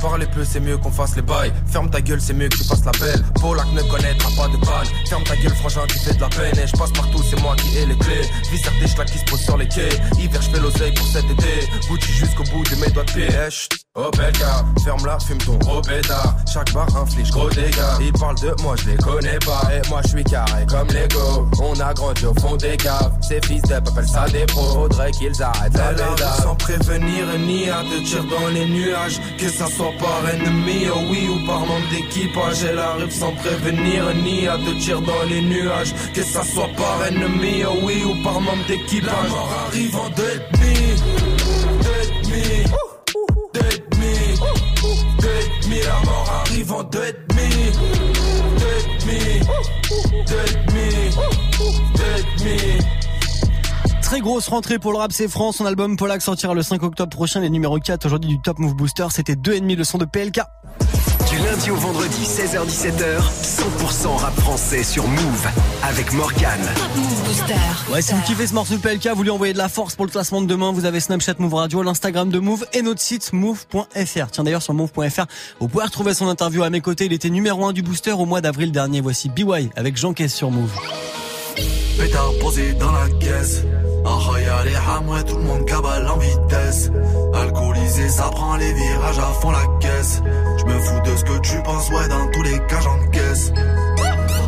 [SPEAKER 29] Parler peu, c'est mieux qu'on fasse les bails. Ferme ta gueule, c'est mieux que tu fasses la belle. Polak ne connaîtra pas de balle. Ferme ta gueule, frangin, tu fais de la peine. Et je passe partout, c'est moi qui ai les clés. Vis des qui se posent sur les quais. Hiver, je fais l'oseille pour cet été. Gucci jusqu'au bout de mes doigts de pied. Eh, Opelka, ferme-la, fume ton gros pétard. Chaque bar inflige gros dégâts. Ils parlent de moi, je les connais pas. Et moi, je suis carré comme Lego. On a grandi au fond des caves. Ces fils d'up appellent ça des pros. Faudrait qu'ils arrêtent la. Sans prévenir ni à te tirer dans les nuages. Que ça soit par ennemi, oh oui, ou par membre d'équipage. Elle arrive sans prévenir ni à te tirer dans les nuages. Que ça soit par ennemi, oh oui, ou par membre d'équipage. La mort arrive en. Deux
[SPEAKER 1] grosse rentrée pour le rap c'est France. Son album Polak sortira le 5 octobre prochain. Les numéro 4 aujourd'hui du Top Move Booster. C'était 2,5 le son de PLK.
[SPEAKER 3] Du lundi au vendredi, 16h-17h, 100% rap français sur Move avec Morgan.
[SPEAKER 1] Ouais, si vous kiffez ce morceau de PLK, vous lui envoyez de la force pour le classement de demain. Vous avez Snapchat Move Radio, l'Instagram de Move et notre site move.fr. Tiens d'ailleurs sur move.fr, vous pouvez retrouver son interview à mes côtés. Il était numéro 1 du booster au mois d'avril dernier. Voici BY avec Jean Caisse sur Move.
[SPEAKER 30] Pétard posé dans la caisse. Ah, y'a les hamouets, tout le monde cabale en vitesse. Alcoolisé, ça prend les virages à fond la caisse. Je me fous de ce que tu penses, ouais, dans tous les cas j'encaisse.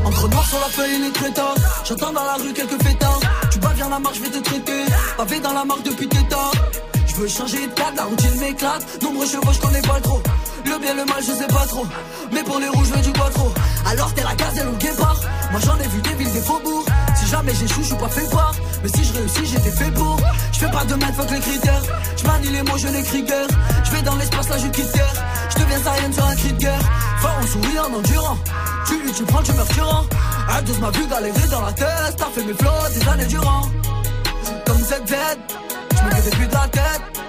[SPEAKER 13] Encre noir sur la feuille, les traitants. J'entends dans la rue quelques fêtards. Tu bats bien la marche, je vais te traiter. Pavé dans la marque depuis tes temps. Je veux changer de cadre, la routine m'éclate. Nombreux chevaux, je connais pas trop. Le bien, le mal, je sais pas trop. Mais pour les rouges, je veux du trop. Alors t'es la gazelle ou le guépard. Moi j'en ai vu des villes, des faubourgs. Jamais j'échoue, je suis pas fait part. Mais si je réussis, j'étais fait pour. Je fais pas de mètres, fuck les critères. Je manie les mots, je n'écris guère. Je vais dans l'espace, là je quitte terre. Je deviens Saiyan sur un cri de guerre. Fort en souriant, en endurant. Tu lui, tu prends, tu meurs. Un dose m'a vu galérer dans la tête. T'as fait mes flots des années durant. Comme cette Z, je me fais depuis de la tête.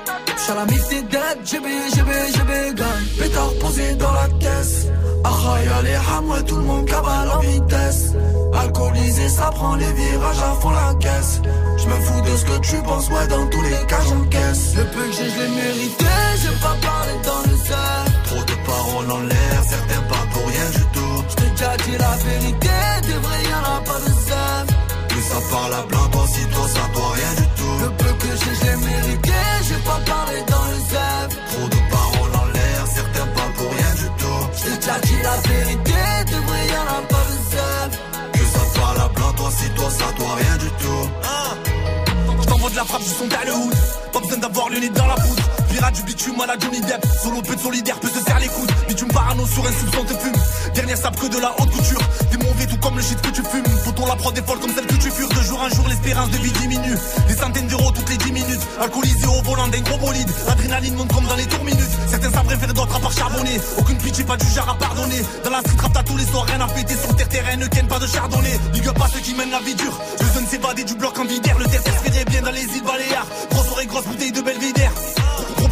[SPEAKER 13] Mif des dead, GB, GB, GB, gun.
[SPEAKER 30] Pétard posé dans la caisse. Ah, y'a les hamouets, tout le monde cabale en vitesse. Alcoolisé, ça prend les virages à fond la caisse. Je me fous de ce que tu penses, ouais, dans tous les cas j'encaisse.
[SPEAKER 13] Le peu que j'ai, je l'ai mérité, j'ai pas parlé dans le cercle.
[SPEAKER 30] Trop de paroles en l'air, certains pas pour rien du tout.
[SPEAKER 13] J't'ai déjà dit la vérité, la
[SPEAKER 31] frappe, je son le hood. Pas besoin d'avoir le nez dans la poudre. Pirate du bitume à la Johnny Depp. Solo peu de solidaire peut se serre les coudes. Bitume parano sur un soupçon te fume. Dernière sape que de la haute couture. T'es mauvais tout comme le shit que tu fumes. Faut-on la prod des folles comme celle que tu fures. De jour en jour, l'espérance de vie diminue. Des centaines d'euros toutes les 10 minutes. Alcoolisé au volant d'un gros bolide. L'adrénaline monte comme dans les tours minutes. Certains savent préférer d'autres à part charbonner. Aucune pitié, pas du genre à pardonner. Dans la street rap, t'as tous les soirs rien à fêter. Sur terre, terrain, ne tiennent pas de chardonnay. Big up à ceux qui mènent la vie dure. Besoin de s'évader du bloc en vidère. Le terre s'espérait bien dans les îles Baléares. Grosse oreille, grosse bouteille de Belvédère.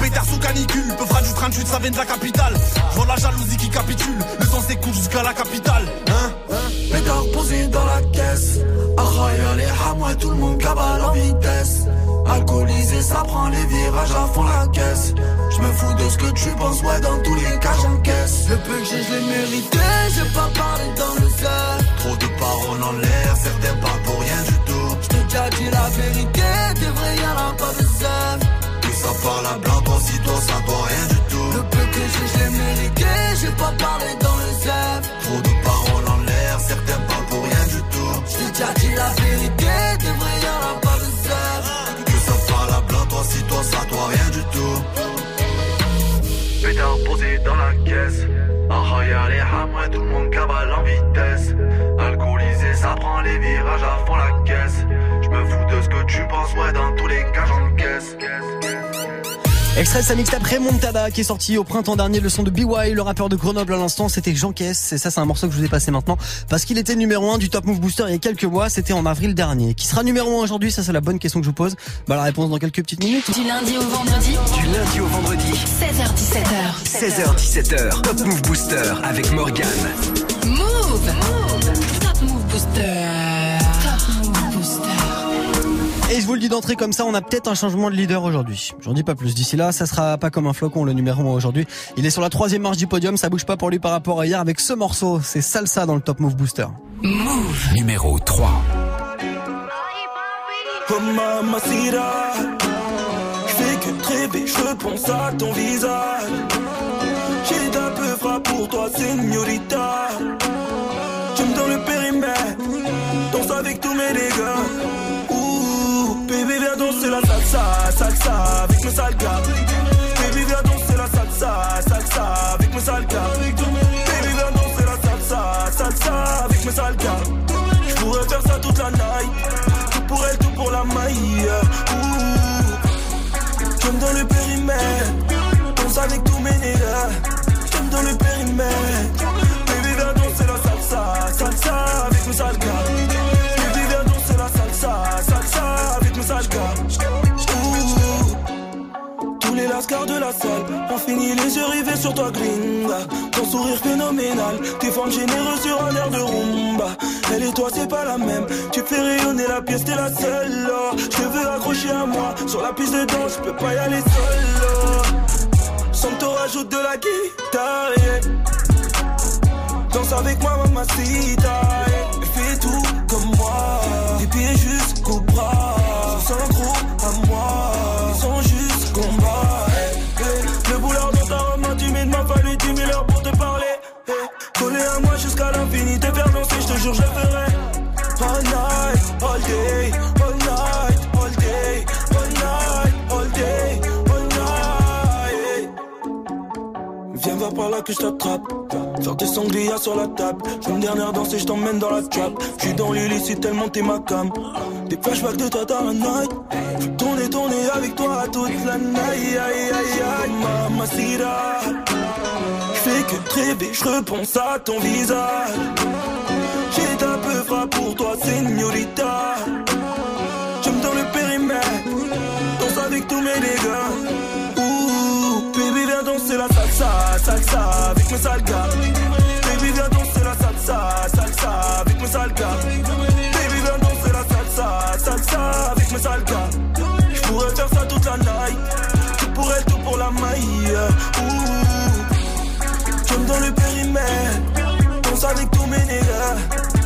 [SPEAKER 31] Pétard sous canicule, peu fera du 38, ça vient de la capitale. Je vois la jalousie qui capitule, le sang s'écoule jusqu'à la capitale. Hein
[SPEAKER 30] Pétard posé dans la caisse. Ah, y'a les hamouets, tout le monde cabale en vitesse. Alcoolisé, ça prend les virages à fond la caisse. Je me fous de ce que tu penses, ouais, dans tous les cas j'encaisse.
[SPEAKER 13] Le peu que j'ai, je l'ai mérité, j'ai pas parlé dans le cercle.
[SPEAKER 30] Trop de paroles en l'air, certains pas pour rien du tout.
[SPEAKER 13] J't'ai déjà dit la vérité, des vrais y'en a pas de seul.
[SPEAKER 30] Que ça parle à blanc, toi si toi ça doit rien du tout.
[SPEAKER 13] Le peu que j'ai, mérité, j'ai pas parlé dans le cercle.
[SPEAKER 30] Trop de paroles en l'air, certains pas pour rien du tout.
[SPEAKER 13] J't'ai déjà dit la vérité, des vrais y'en a pas de seul.
[SPEAKER 30] Que ça parle à blanc, toi si toi ça doit rien du tout. Pétard posé dans la caisse. Ah, y'a les hamouets, tout le monde cabale en vitesse. Alcoolisé, ça prend les virages à fond la caisse. Je me fous de ce que tu penses, ouais, dans tous les cas j'encaisse.
[SPEAKER 1] Extrait de sa mixtape Remontada qui est sorti au printemps dernier. Le son de BY, le rappeur de Grenoble à l'instant, c'était Jean Caisse. Et ça, c'est un morceau que je vous ai passé maintenant parce qu'il était numéro 1 du Top Move Booster il y a quelques mois. C'était en avril dernier. Qui sera numéro 1 aujourd'hui Ça, c'est la bonne question que je vous pose. Bah, la réponse dans quelques petites minutes.
[SPEAKER 2] Du lundi au vendredi.
[SPEAKER 3] Du lundi au vendredi.
[SPEAKER 2] 16h17h.
[SPEAKER 3] 16h17h. Top Move Booster avec Morgan.
[SPEAKER 2] Move. Top Move Booster.
[SPEAKER 1] Et je vous le dis d'entrée comme ça, on a peut-être un changement de leader aujourd'hui. J'en dis pas plus. D'ici là, ça sera pas comme un flocon le numéro 1 aujourd'hui. Il est sur la troisième marche du podium, ça bouge pas pour lui par rapport à hier avec ce morceau. C'est Salsa dans le Top Move Booster.
[SPEAKER 2] Move.
[SPEAKER 3] Numéro 3.
[SPEAKER 32] Comme Mamacita, je fais que rêver
[SPEAKER 18] je repense à ton visage. J'ai d'un peu frappe pour toi, señorita. Tu me donnes le périmètre, danse avec tous mes dégâts. Baby, viens danser la salsa, salsa avec mes sales gars. Baby, viens danser la salsa, salsa avec mes sales gars. Baby, viens danser la salsa, salsa avec mes sales gars. Je pourrais faire ça toute la night, tout pour elle, tout pour la maille. Ouh, tu me donnes le périmètre, danse avec tous mes nègres. Tu me donnes le périmètre, Lascars de la salle ont fini les yeux rivés sur toi, gringa. Ton sourire phénoménal, tes formes généreuses sur un air de rumba. Elle et toi, c'est pas la même. Tu fais rayonner la pièce, t'es la seule. Je veux accrocher à moi. Sur la piste de danse, je peux pas y aller seul. Sans te rajoute de la guitare. Danse avec moi, mamacita. yeah. Fais tout comme moi. Des pieds jusqu'au bras. All night, all day, all night, all day, all night. Viens voir par là que je t'attrape. Faire des sangliers sur la table. Je une dernière danse et je t'emmène dans la trap. Je suis dans l'illicite tellement t'es ma cam. Des flashbacks de toi dans la night. Tourner, tourner avec toi toute la night. Aïe, aïe, aïe, mamacita. Je fais que rêver, je repense à ton visage. Pour toi, señorita. Je me donne le périmètre. Danse avec tous mes dégâts. Ouh, baby, viens danser la salsa, salsa avec mes sales gars. Baby, viens danser la salsa, salsa avec mes sales gars. Baby, viens danser la salsa, salsa avec mes sales gars. Je pourrais faire ça toute la night. Tout pour tout pour la maille. Ouh, je me donne le périmètre. Danse avec tous mes nègres.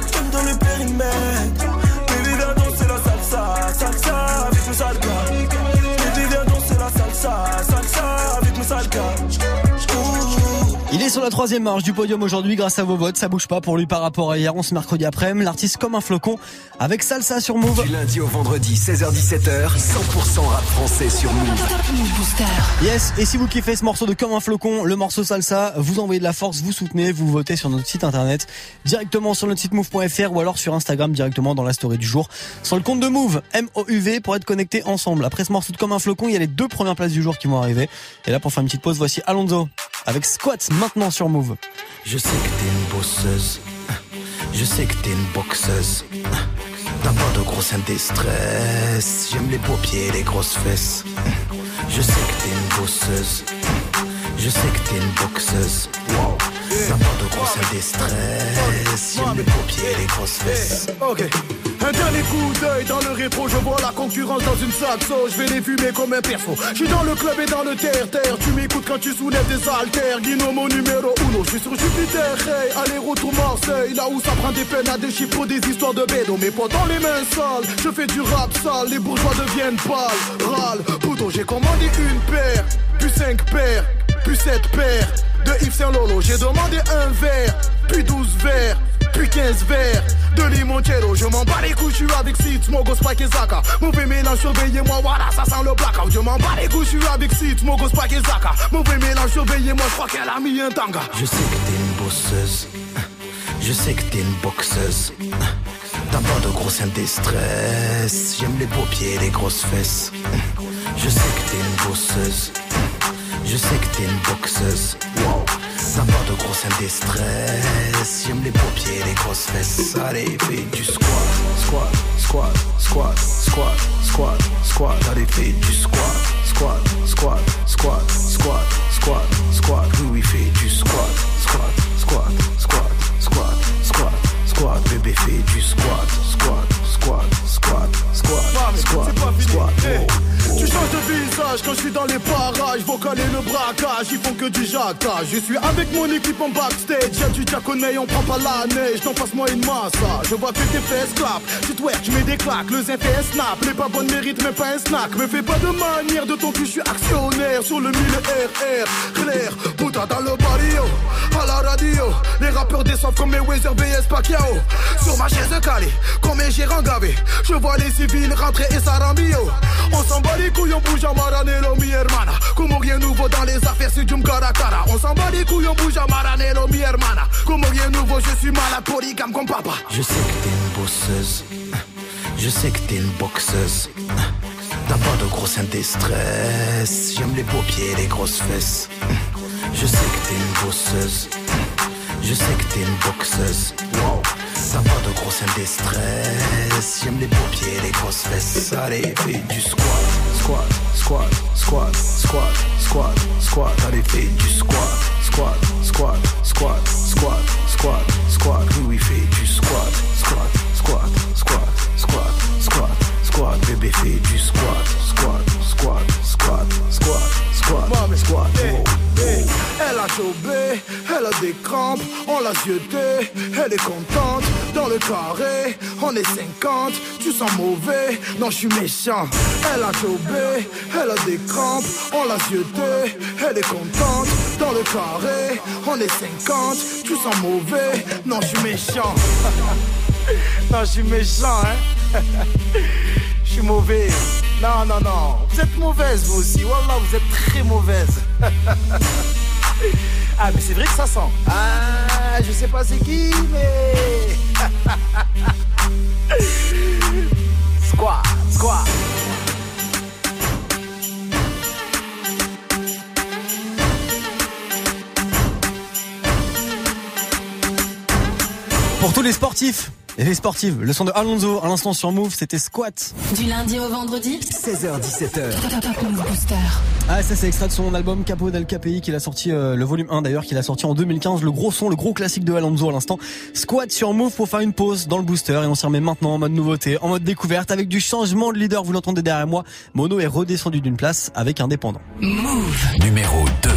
[SPEAKER 18] Je me donne le périmètre.
[SPEAKER 1] Il est sur la troisième marche du podium aujourd'hui grâce à vos votes. Ça bouge pas pour lui par rapport à hier. On se mercredi après-midi. L'artiste comme un flocon avec salsa sur Move.
[SPEAKER 3] Du lundi au vendredi, 16h17h, 100% rap français sur Move.
[SPEAKER 1] Yes, et si vous kiffez ce morceau de Comme un flocon, le morceau salsa, vous envoyez de la force, vous soutenez, vous votez sur notre site internet, directement sur notre site move.fr ou alors sur Instagram directement dans la story du jour, sur le compte de Move, M-O-U-V, pour être connectés ensemble. Après ce morceau de Comme un flocon, il y a les deux premières places du jour qui vont arriver. Et là, pour faire une petite pause, voici Alonso avec Squat maintenant sur Move.
[SPEAKER 23] Je sais que t'es une bosseuse. Je sais que t'es une boxeuse. T'as pas de gros des stress. J'aime les beaux pieds et les grosses fesses. Je sais que t'es une bosseuse. Je sais que t'es une boxeuse. Wow. T'as pas de gros des stress. J'aime les beaux pieds et les grosses fesses.
[SPEAKER 12] Ok. Coup d'œil dans le rétro, je vois la concurrence dans une saxo, je vais les fumer comme un perso. Je suis dans le club et dans le terre-terre, tu m'écoutes quand tu soulèves des haltères. Guino mon numéro uno, je suis sur Jupiter, hey, aller-retour Marseille, là où ça prend des peines à des chiffres, des histoires de bédo. Mais pas dans les mains sales, je fais du rap sale, les bourgeois deviennent pâles, râle. Pouton, j'ai commandé une paire, puis cinq paires, puis sept paires. De Yves Saint Lolo, j'ai demandé un verre, puis douze verres, puis 15 verres de limoncello. Je m'en bats les couilles, je suis avec Sid, Smogo, Spike et Zaka. Mauvais mélange, surveillez-moi, voilà, ça sent le blackout. Je m'en bats les couilles, je suis avec Sid, Smogo, Spike et Zaka. Mauvais mélange, surveillez-moi, je crois qu'elle a mis un tanga.
[SPEAKER 23] Je sais que t'es une bosseuse. Je sais que t'es une boxeuse. T'as pas de gros des stress. J'aime les beaux pieds et les grosses fesses. Je sais que t'es une bosseuse. Je sais que t'es une boxeuse. Wow. T'as pas de gros scène des stress. J'aime les et les grosses fesses. Allez, fais du squat, squat, squat, squat, squat, squat, squat. Allez, fais du squat, squat, squat, squat, squat, squat, squat. Oui, oui, fais du squat, squat, squat, squat, squat, squat, squat. Bébé, fais du squat, squat, squat, squat, squat, squat, squat.
[SPEAKER 12] Eh, Tu quand je suis dans les parages. et le braquage, ils font que du jactage. Je suis avec mon équipe en backstage, y'a du diaconnet, on prend pas la neige, non passe-moi une masse. Je vois que tes fesses clap, tu twerk, tu mets des claques, le zin fait un snap, les pas bonnes méritent mais pas un snack. Me fais pas de manière de ton cul, je suis actionnaire sur le 1000 RR, clair, putain dans le barrio, à la radio, les rappeurs descendent comme mes Weezer BS Pacquiao. Sur ma chaise calée, comme un gérant gavé, je vois les civils rentrer et s'arambio. On s'en bat les couilles, on bouge à Maranello, mi hermana. Comme rien nouveau dans les affaires, c'est du cara cara. On s'en bat les couilles, on bouge à Maranello, mi hermana. Comme rien nouveau, je suis malade, polygame comme papa.
[SPEAKER 32] Je sais que t'es une bosseuse. Je sais que t'es une boxeuse. T'as pas de gros seins stress. J'aime les beaux pieds et les grosses fesses. Je sais que t'es une bosseuse. Je sais que t'es une boxeuse. Wow. Pas de gros seins des stress. J'aime les et les grosses fesses. Allez, fais du squat. Squat, squat, squat, squat, squat, squat. Allez, fais du squat. Squat, squat, squat, squat, squat, squat. Oui, oui, fais du squat. Squat, squat, squat, squat, squat, squat. Bébé, fais du squat. Squat, squat, squat, squat, squat, squat.
[SPEAKER 12] Hey, hey, Elle a chopé, elle a des crampes, on l'a zioté, elle est contente, dans le carré, on est 50, tu sens mauvais, non je suis méchant. Elle a chopé, elle a des crampes, on l'a zioté, elle est contente, dans le carré, on est 50, tu sens mauvais, non je suis méchant. *laughs* non je suis méchant hein. *laughs* Je suis mauvais. Non, non, non. Vous êtes mauvaise, vous aussi. Wallah, vous êtes très mauvaise. *laughs* ah, mais c'est vrai que ça sent. Ah, je sais pas c'est qui, mais. *laughs* squat, squat.
[SPEAKER 1] Pour tous les sportifs et les sportives, le son de Alonso à l'instant sur Move, c'était Squat.
[SPEAKER 2] Du lundi au vendredi
[SPEAKER 3] 16h17h.
[SPEAKER 2] Top Move Booster.
[SPEAKER 1] Ah ça c'est extrait de son album Capo del KPI qu'il a sorti euh, le volume 1 d'ailleurs qu'il a sorti en 2015 le gros son le gros classique de Alonso à l'instant Squat sur Move pour faire une pause dans le booster et on s'y remet maintenant en mode nouveauté en mode découverte avec du changement de leader vous l'entendez derrière moi Mono est redescendu d'une place avec Indépendant
[SPEAKER 2] Move
[SPEAKER 3] Numéro 2.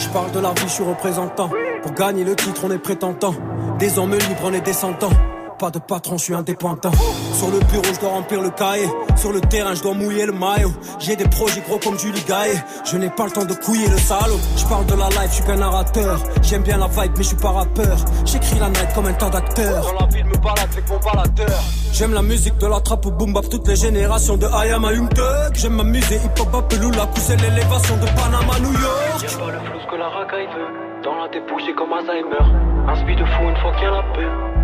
[SPEAKER 6] Je parle de la vie, je suis représentant. Pour gagner le titre, on est prétentant. Des hommes libres, on est descendants. Pas de patron, je suis indépendant. Sur le bureau, je dois remplir le cahier. Sur le terrain, je dois mouiller le maillot. J'ai des projets gros comme Julie Gaillet. Je n'ai pas le temps de couiller le salaud. Je parle de la life, je suis qu'un narrateur. J'aime bien la vibe, mais je suis pas rappeur. J'écris la night comme un tas d'acteurs. Dans la ville, me balade avec mon baladeur. J'aime la musique de la trappe au boom bap, toutes les générations de I am a Young. J'aime m'amuser, hip hop, Apelula, pousser l'élévation de Panama, New York.
[SPEAKER 33] Pas le flou ce que la racaille veut. Dans la débouche, j'ai comme Alzheimer. Un speed de fou une fois qu'il y a la paix.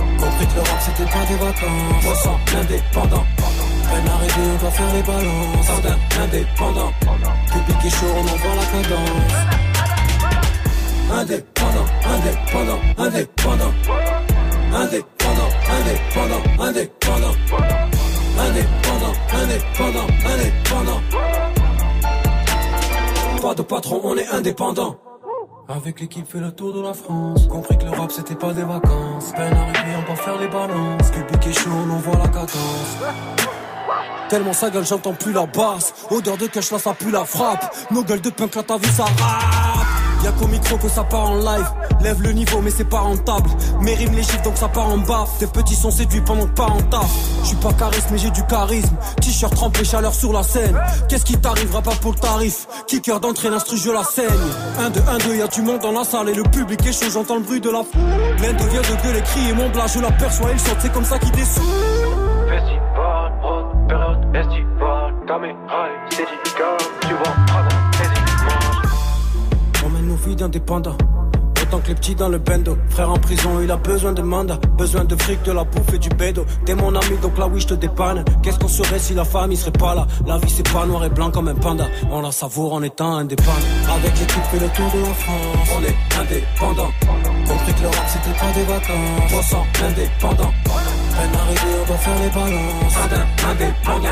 [SPEAKER 6] Compris que l'Europe, c'était pas des vacances. Moi, sans l'indépendant. Peine arrivée, on doit faire les balances. Sardin, indépendant. Public et chaud, on envoie la cadence. Indépendant, indépendant, indépendant. Indépendant, indépendant, indépendant. Indépendant, indépendant, indépendant. Pas de patron, on est indépendant. Avec l'équipe fait le tour de la France. Compris que l'Europe c'était pas des vacances. Peine arrivée on peut faire les balances. Public est chaud on envoie la cadence. Tellement sa gueule j'entends plus la basse. Odeur de cash là ça pue la frappe. Nos gueules de punk là t'as vu ça Y'a qu'au micro que ça part en live. Lève le niveau mais c'est pas rentable. Mes rimes les chiffres donc ça part en baffe. Tes petits sont séduits pendant que pas en taf Je suis pas charisme mais j'ai du charisme. T-shirt trempé chaleur sur la scène. Qu'est-ce qui t'arrivera pas pour le tarif? Kicker d'entrée l'instru je la saigne. 1 2 1 2 y'a du monde dans la salle et le public est chaud. J'entends le bruit de la foule L'un devient de gueule et crier mon blas je l'aperçois il saute c'est comme ça qu'il descend
[SPEAKER 33] Festival, période c'est
[SPEAKER 6] vies d'indépendants.
[SPEAKER 13] J'attends que les petits dans le bendo. Frère en prison, il a besoin de mandat. Besoin de fric, de la bouffe et du bédo. T'es mon ami, donc là oui, je te dépanne. Qu'est-ce qu'on serait si la famille serait pas là? La vie, c'est pas noir et blanc comme un panda. On la savoure en étant indépendant. Avec l'équipe, fait le tour de la France. On est indépendant. Compris que le rap, c'était pas des vacances. 300 indépendant. Peine arrivée, on doit faire les balances. Indépendant.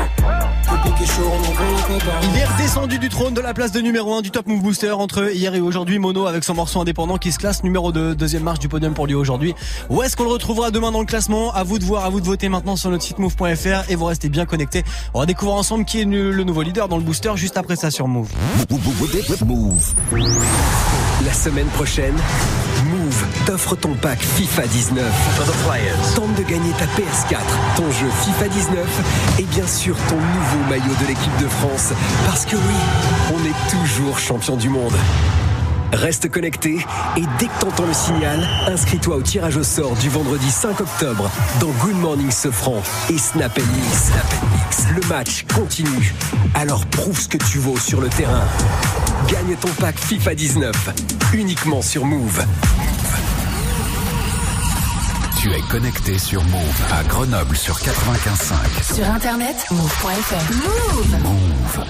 [SPEAKER 13] Public est chaud, on envoie la cadence.
[SPEAKER 1] Il est redescendu du trône de la place de numéro 1 du Top Move Booster entre hier et aujourd'hui. Mono avec son morceau indépendant qui se classe numéro 2, deuxième marche du podium pour lui aujourd'hui. Où est-ce qu'on le retrouvera demain dans le classement? À vous de voir, à vous de voter maintenant sur notre site move.fr et vous restez bien connectés. On va découvrir ensemble qui est le nouveau leader dans le booster juste après ça sur Move.
[SPEAKER 3] Move. La semaine prochaine, Move t'offre ton pack FIFA 19. Tente de gagner ta PS4, ton jeu FIFA 19 et bien sûr ton nouveau maillot de l'équipe de France. Parce que oui, on est toujours champion du monde. Reste connecté et dès que t'entends le signal, inscris-toi au tirage au sort du vendredi 5 octobre dans Good Morning Sofran et Snap Mix. Snap Mix. Le match continue. Alors prouve ce que tu vaux sur le terrain. Gagne ton pack FIFA 19 uniquement sur Move.
[SPEAKER 34] Tu es connecté sur Move à Grenoble sur 95.5.
[SPEAKER 2] Sur internet, move.fr. Move.
[SPEAKER 34] Move.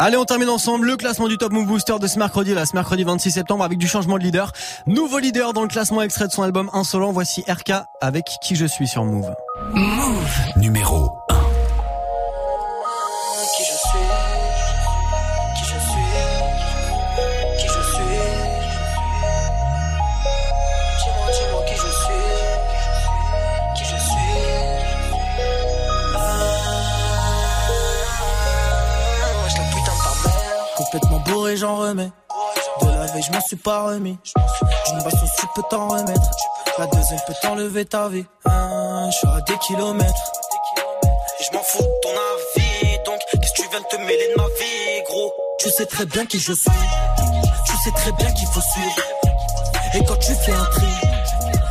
[SPEAKER 1] Allez, on termine ensemble le classement du Top Move Booster de ce mercredi, là, ce mercredi 26 septembre, avec du changement de leader. Nouveau leader dans le classement extrait de son album Insolent. Voici RK avec Qui je suis sur Move.
[SPEAKER 2] Move.
[SPEAKER 34] Numéro 1.
[SPEAKER 13] Bourré, j'en remets. De la veille, je m'en suis pas remis. Une basse au sud peut t'en remettre. La deuxième peut t'enlever ta vie. Ah, Je suis à des kilomètres. Et je m'en fous de ton avis Donc qu'est-ce que tu viens de te mêler de ma vie gros? Tu sais très bien qui je suis. Tu sais très bien qu'il faut suivre. Et quand tu fais un tri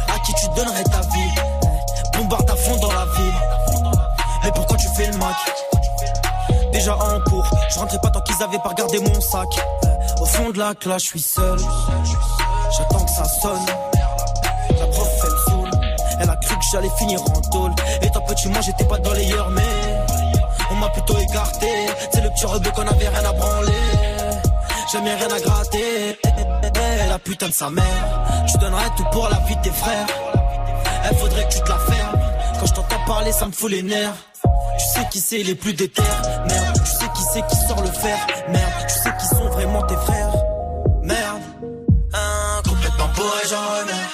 [SPEAKER 13] À qui tu donnerais ta vie? Bombarde à fond dans la ville. Mais pourquoi tu fais le Mac Déjà en cours. Je rentrais pas tant qu'ils avaient pas regardé mon sac. Au fond de la classe je suis seul. J'attends que ça sonne. La prof elle saoule. Elle a cru que j'allais finir en tôle. Étant petit moi j'étais pas dans les heures mais On m'a plutôt écarté. C'est le petit rebeu qu'on avait rien à branler. Jamais rien à gratter. Eh, La putain de sa mère. Tu donnerais tout pour la vie de tes frères. Elle faudrait que tu te la fermes. Quand je t'entends parler ça me fout les nerfs tu sais qui c'est les plus déter Merde, tu sais qui c'est qui sort le fer Merde, tu sais qui sont vraiment tes frères. Merde, hein, complètement bourré j'en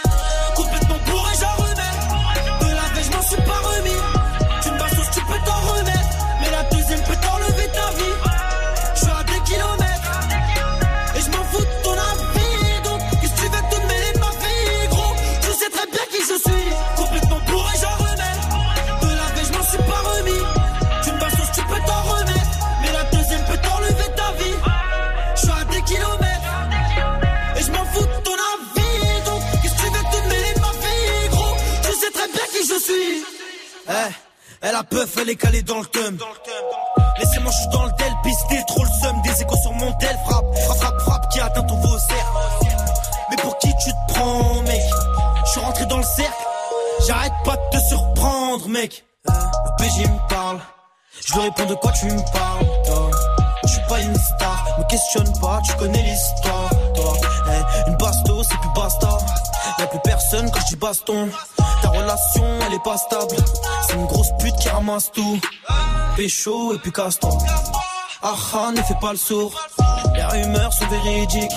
[SPEAKER 13] peuf, elle est calée dans le thum Laissez-moi, je suis dans le del, pisté, trop le seum, des échos sur mon tel, frappe, frappe, frappe, frappe, qui atteint ton vaussaire. Mais pour qui tu te prends, mec? Je suis rentré dans le cercle, j'arrête pas de te surprendre, mec. Le PG me parle, je lui réponds de quoi tu me parles, toi? Je suis pas une star, me questionne pas, tu connais l'histoire, toi. Eh, une basto, c'est plus basta. Y'a plus personne quand je dis baston. Ta relation, elle est pas stable. Pécho et puis casse-toi. Ah ah, ne fais pas le sourd. Les rumeurs sont véridiques.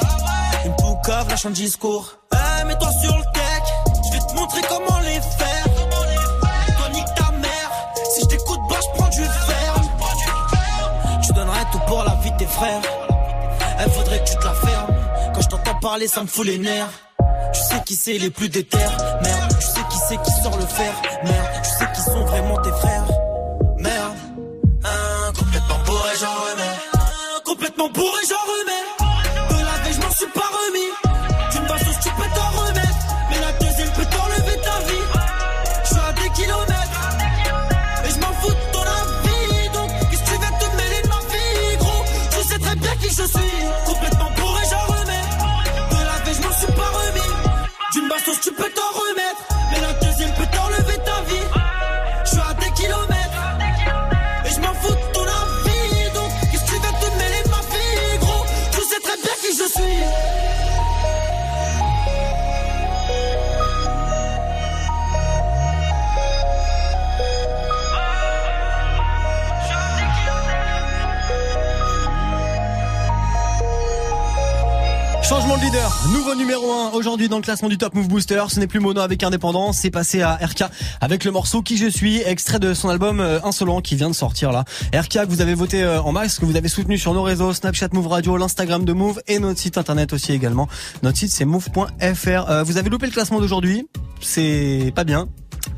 [SPEAKER 13] Une poucave lâche un discours. Eh, mets-toi sur le deck. Je vais te montrer comment les faire. Toi, nique ta mère. Si je t'écoute, bah, je prends du ferme. Tu donnerais tout pour la vie de tes frères. Elle faudrait que tu te la fermes. Quand je t'entends parler, ça me fout les nerfs. Tu sais qui c'est les plus déter Merde, tu sais qui c'est qui sort le fer Merde, tu sais qui sont vraiment tes frères
[SPEAKER 1] nouveau numéro 1 aujourd'hui dans le classement du Top Move Booster. Ce n'est plus Mono avec Indépendant, c'est passé à RK avec le morceau Qui je suis, extrait de son album euh, Insolent qui vient de sortir là. RK que vous avez voté euh, en masse, que vous avez soutenu sur nos réseaux, Snapchat Move Radio, l'Instagram de Move et notre site internet aussi également. Notre site c'est move.fr. Euh, vous avez loupé le classement d'aujourd'hui, c'est pas bien,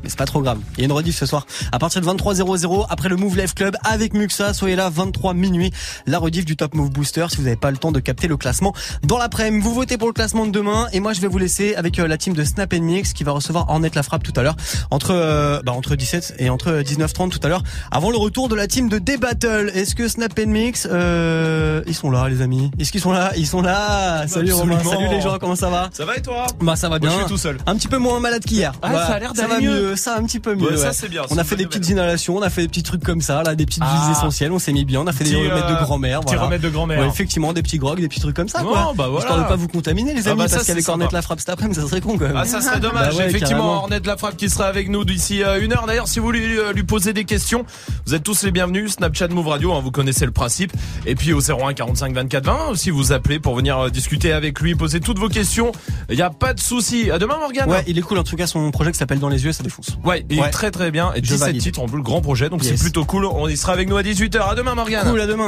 [SPEAKER 1] mais c'est pas trop grave. Il y a une rediff ce soir à partir de 23h00 après le Move Live Club avec Muxa. Soyez là 23 minuit. La rediff du Top Move Booster si vous n'avez pas le temps de capter le classement dans l'après-midi. Vous votez pour le classement de demain et moi je vais vous laisser avec euh, la team de Snap Mix qui va recevoir Ornette la frappe tout à l'heure entre euh, bah, entre 17 et entre 19h30 tout à l'heure avant le retour de la team de D-Battle. Est-ce que Snap Mix euh, ils sont là les amis? Est-ce qu'ils sont là? Ils sont là. Salut Romain, salut les gens, comment ça va?
[SPEAKER 35] Ça va et toi?
[SPEAKER 1] Bah ça va bien.
[SPEAKER 35] Moi, je suis tout seul.
[SPEAKER 1] Un petit peu moins malade qu'hier.
[SPEAKER 35] Ah, ça a l'air d'aller mieux.
[SPEAKER 1] Ça un petit peu mieux.
[SPEAKER 35] Ouais, ça,
[SPEAKER 1] ouais.
[SPEAKER 35] c'est bien,
[SPEAKER 1] On a fait des petites inhalations, on a fait des petits trucs comme ça, là, des petites
[SPEAKER 35] Ah.
[SPEAKER 1] essentielles, on s'est mis bien, on a fait des remèdes de
[SPEAKER 35] euh,
[SPEAKER 1] grand-mère.
[SPEAKER 35] petit remède de grand-mère.
[SPEAKER 1] Ouais, effectivement, des petits grogs, des petits trucs comme ça,
[SPEAKER 35] Bon,
[SPEAKER 1] quoi.
[SPEAKER 35] bah voilà.
[SPEAKER 1] Histoire de pas vous contaminer, les
[SPEAKER 35] Ah
[SPEAKER 1] amis,
[SPEAKER 35] bah ça,
[SPEAKER 1] parce qu'avec. Ornette la frappe cet après-midi, ça serait con, quand même.
[SPEAKER 35] Ah ça serait dommage.
[SPEAKER 1] Bah ouais,
[SPEAKER 35] Effectivement. Ornette la frappe qui sera avec nous d'ici euh, une heure. D'ailleurs, si vous voulez euh, lui poser des questions, vous êtes tous les bienvenus. Snapchat Move Radio, hein, vous connaissez le principe. Et puis au 01 45 24 20, aussi vous appelez pour venir discuter avec lui, poser toutes vos questions. Il y a pas de souci. À demain, Morgane.
[SPEAKER 1] Ouais, il est cool, en tout cas, son projet qui s'appelle Dans les yeux, ça défonce.
[SPEAKER 35] Ouais, il
[SPEAKER 1] Ouais.
[SPEAKER 35] est très très bien. Et
[SPEAKER 1] Je
[SPEAKER 35] 17
[SPEAKER 1] valide.
[SPEAKER 35] titres en plus, le grand projet. Donc
[SPEAKER 1] Yes.
[SPEAKER 35] c'est plutôt cool. On y sera avec nous à 18h. À demain, Morgane.
[SPEAKER 1] Cool, à demain.